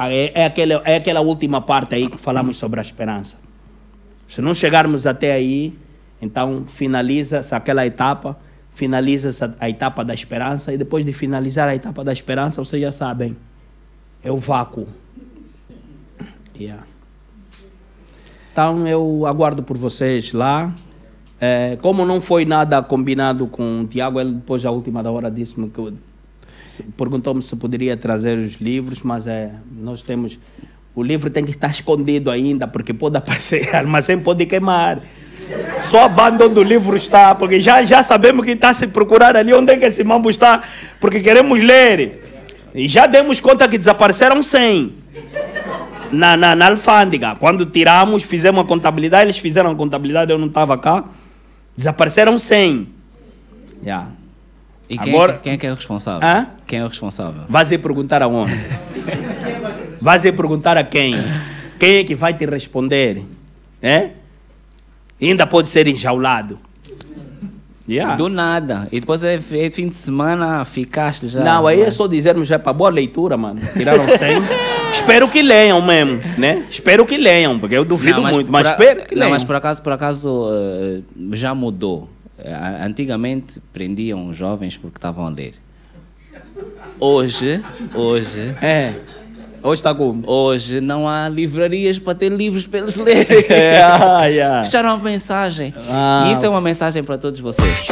é, é, aquela, é aquela última parte aí que falamos sobre a esperança. Se não chegarmos até aí, então finaliza-se aquela etapa, finaliza-se a, a etapa da esperança, e depois de finalizar a etapa da esperança, vocês já sabem, é o vácuo. Yeah. Então eu aguardo por vocês lá. É, como não foi nada combinado com o Tiago, ele depois, à última da hora, disse-me que. Perguntou-me se poderia trazer os livros, mas é, nós temos. O livro tem que estar escondido ainda, porque pode aparecer, armazém pode queimar. Só a banda onde o livro está, porque já, já sabemos que está se procurar ali onde é que esse mambo está, porque queremos ler. E já demos conta que desapareceram 100 na, na, na alfândega. Quando tiramos, fizemos a contabilidade, eles fizeram a contabilidade, eu não estava cá. Desapareceram 100. Yeah. E quem, Agora- é, que- quem é que é o responsável? Hã? Quem é o responsável? Vais ir perguntar aonde? Vais ir perguntar a quem? Quem é que vai te responder? É? Ainda pode ser enjaulado. Yeah. Do nada. E depois é, é fim de semana, ficaste já. Não, aí é só dizermos já para boa leitura, mano. Tiraram 100. espero que leiam mesmo, né? Espero que leiam, porque eu duvido Não, muito, mas por a- espero que Não, leiam. mas por acaso, por acaso eh, já mudou. Eh, a- Antigamente prendiam jovens porque estavam a ler. Hoje, hoje, É. Hoje está como? hoje não há livrarias para ter livros para eles lerem. É, ah, yeah. Deixaram uma mensagem. Ah. E isso é uma mensagem para todos vocês.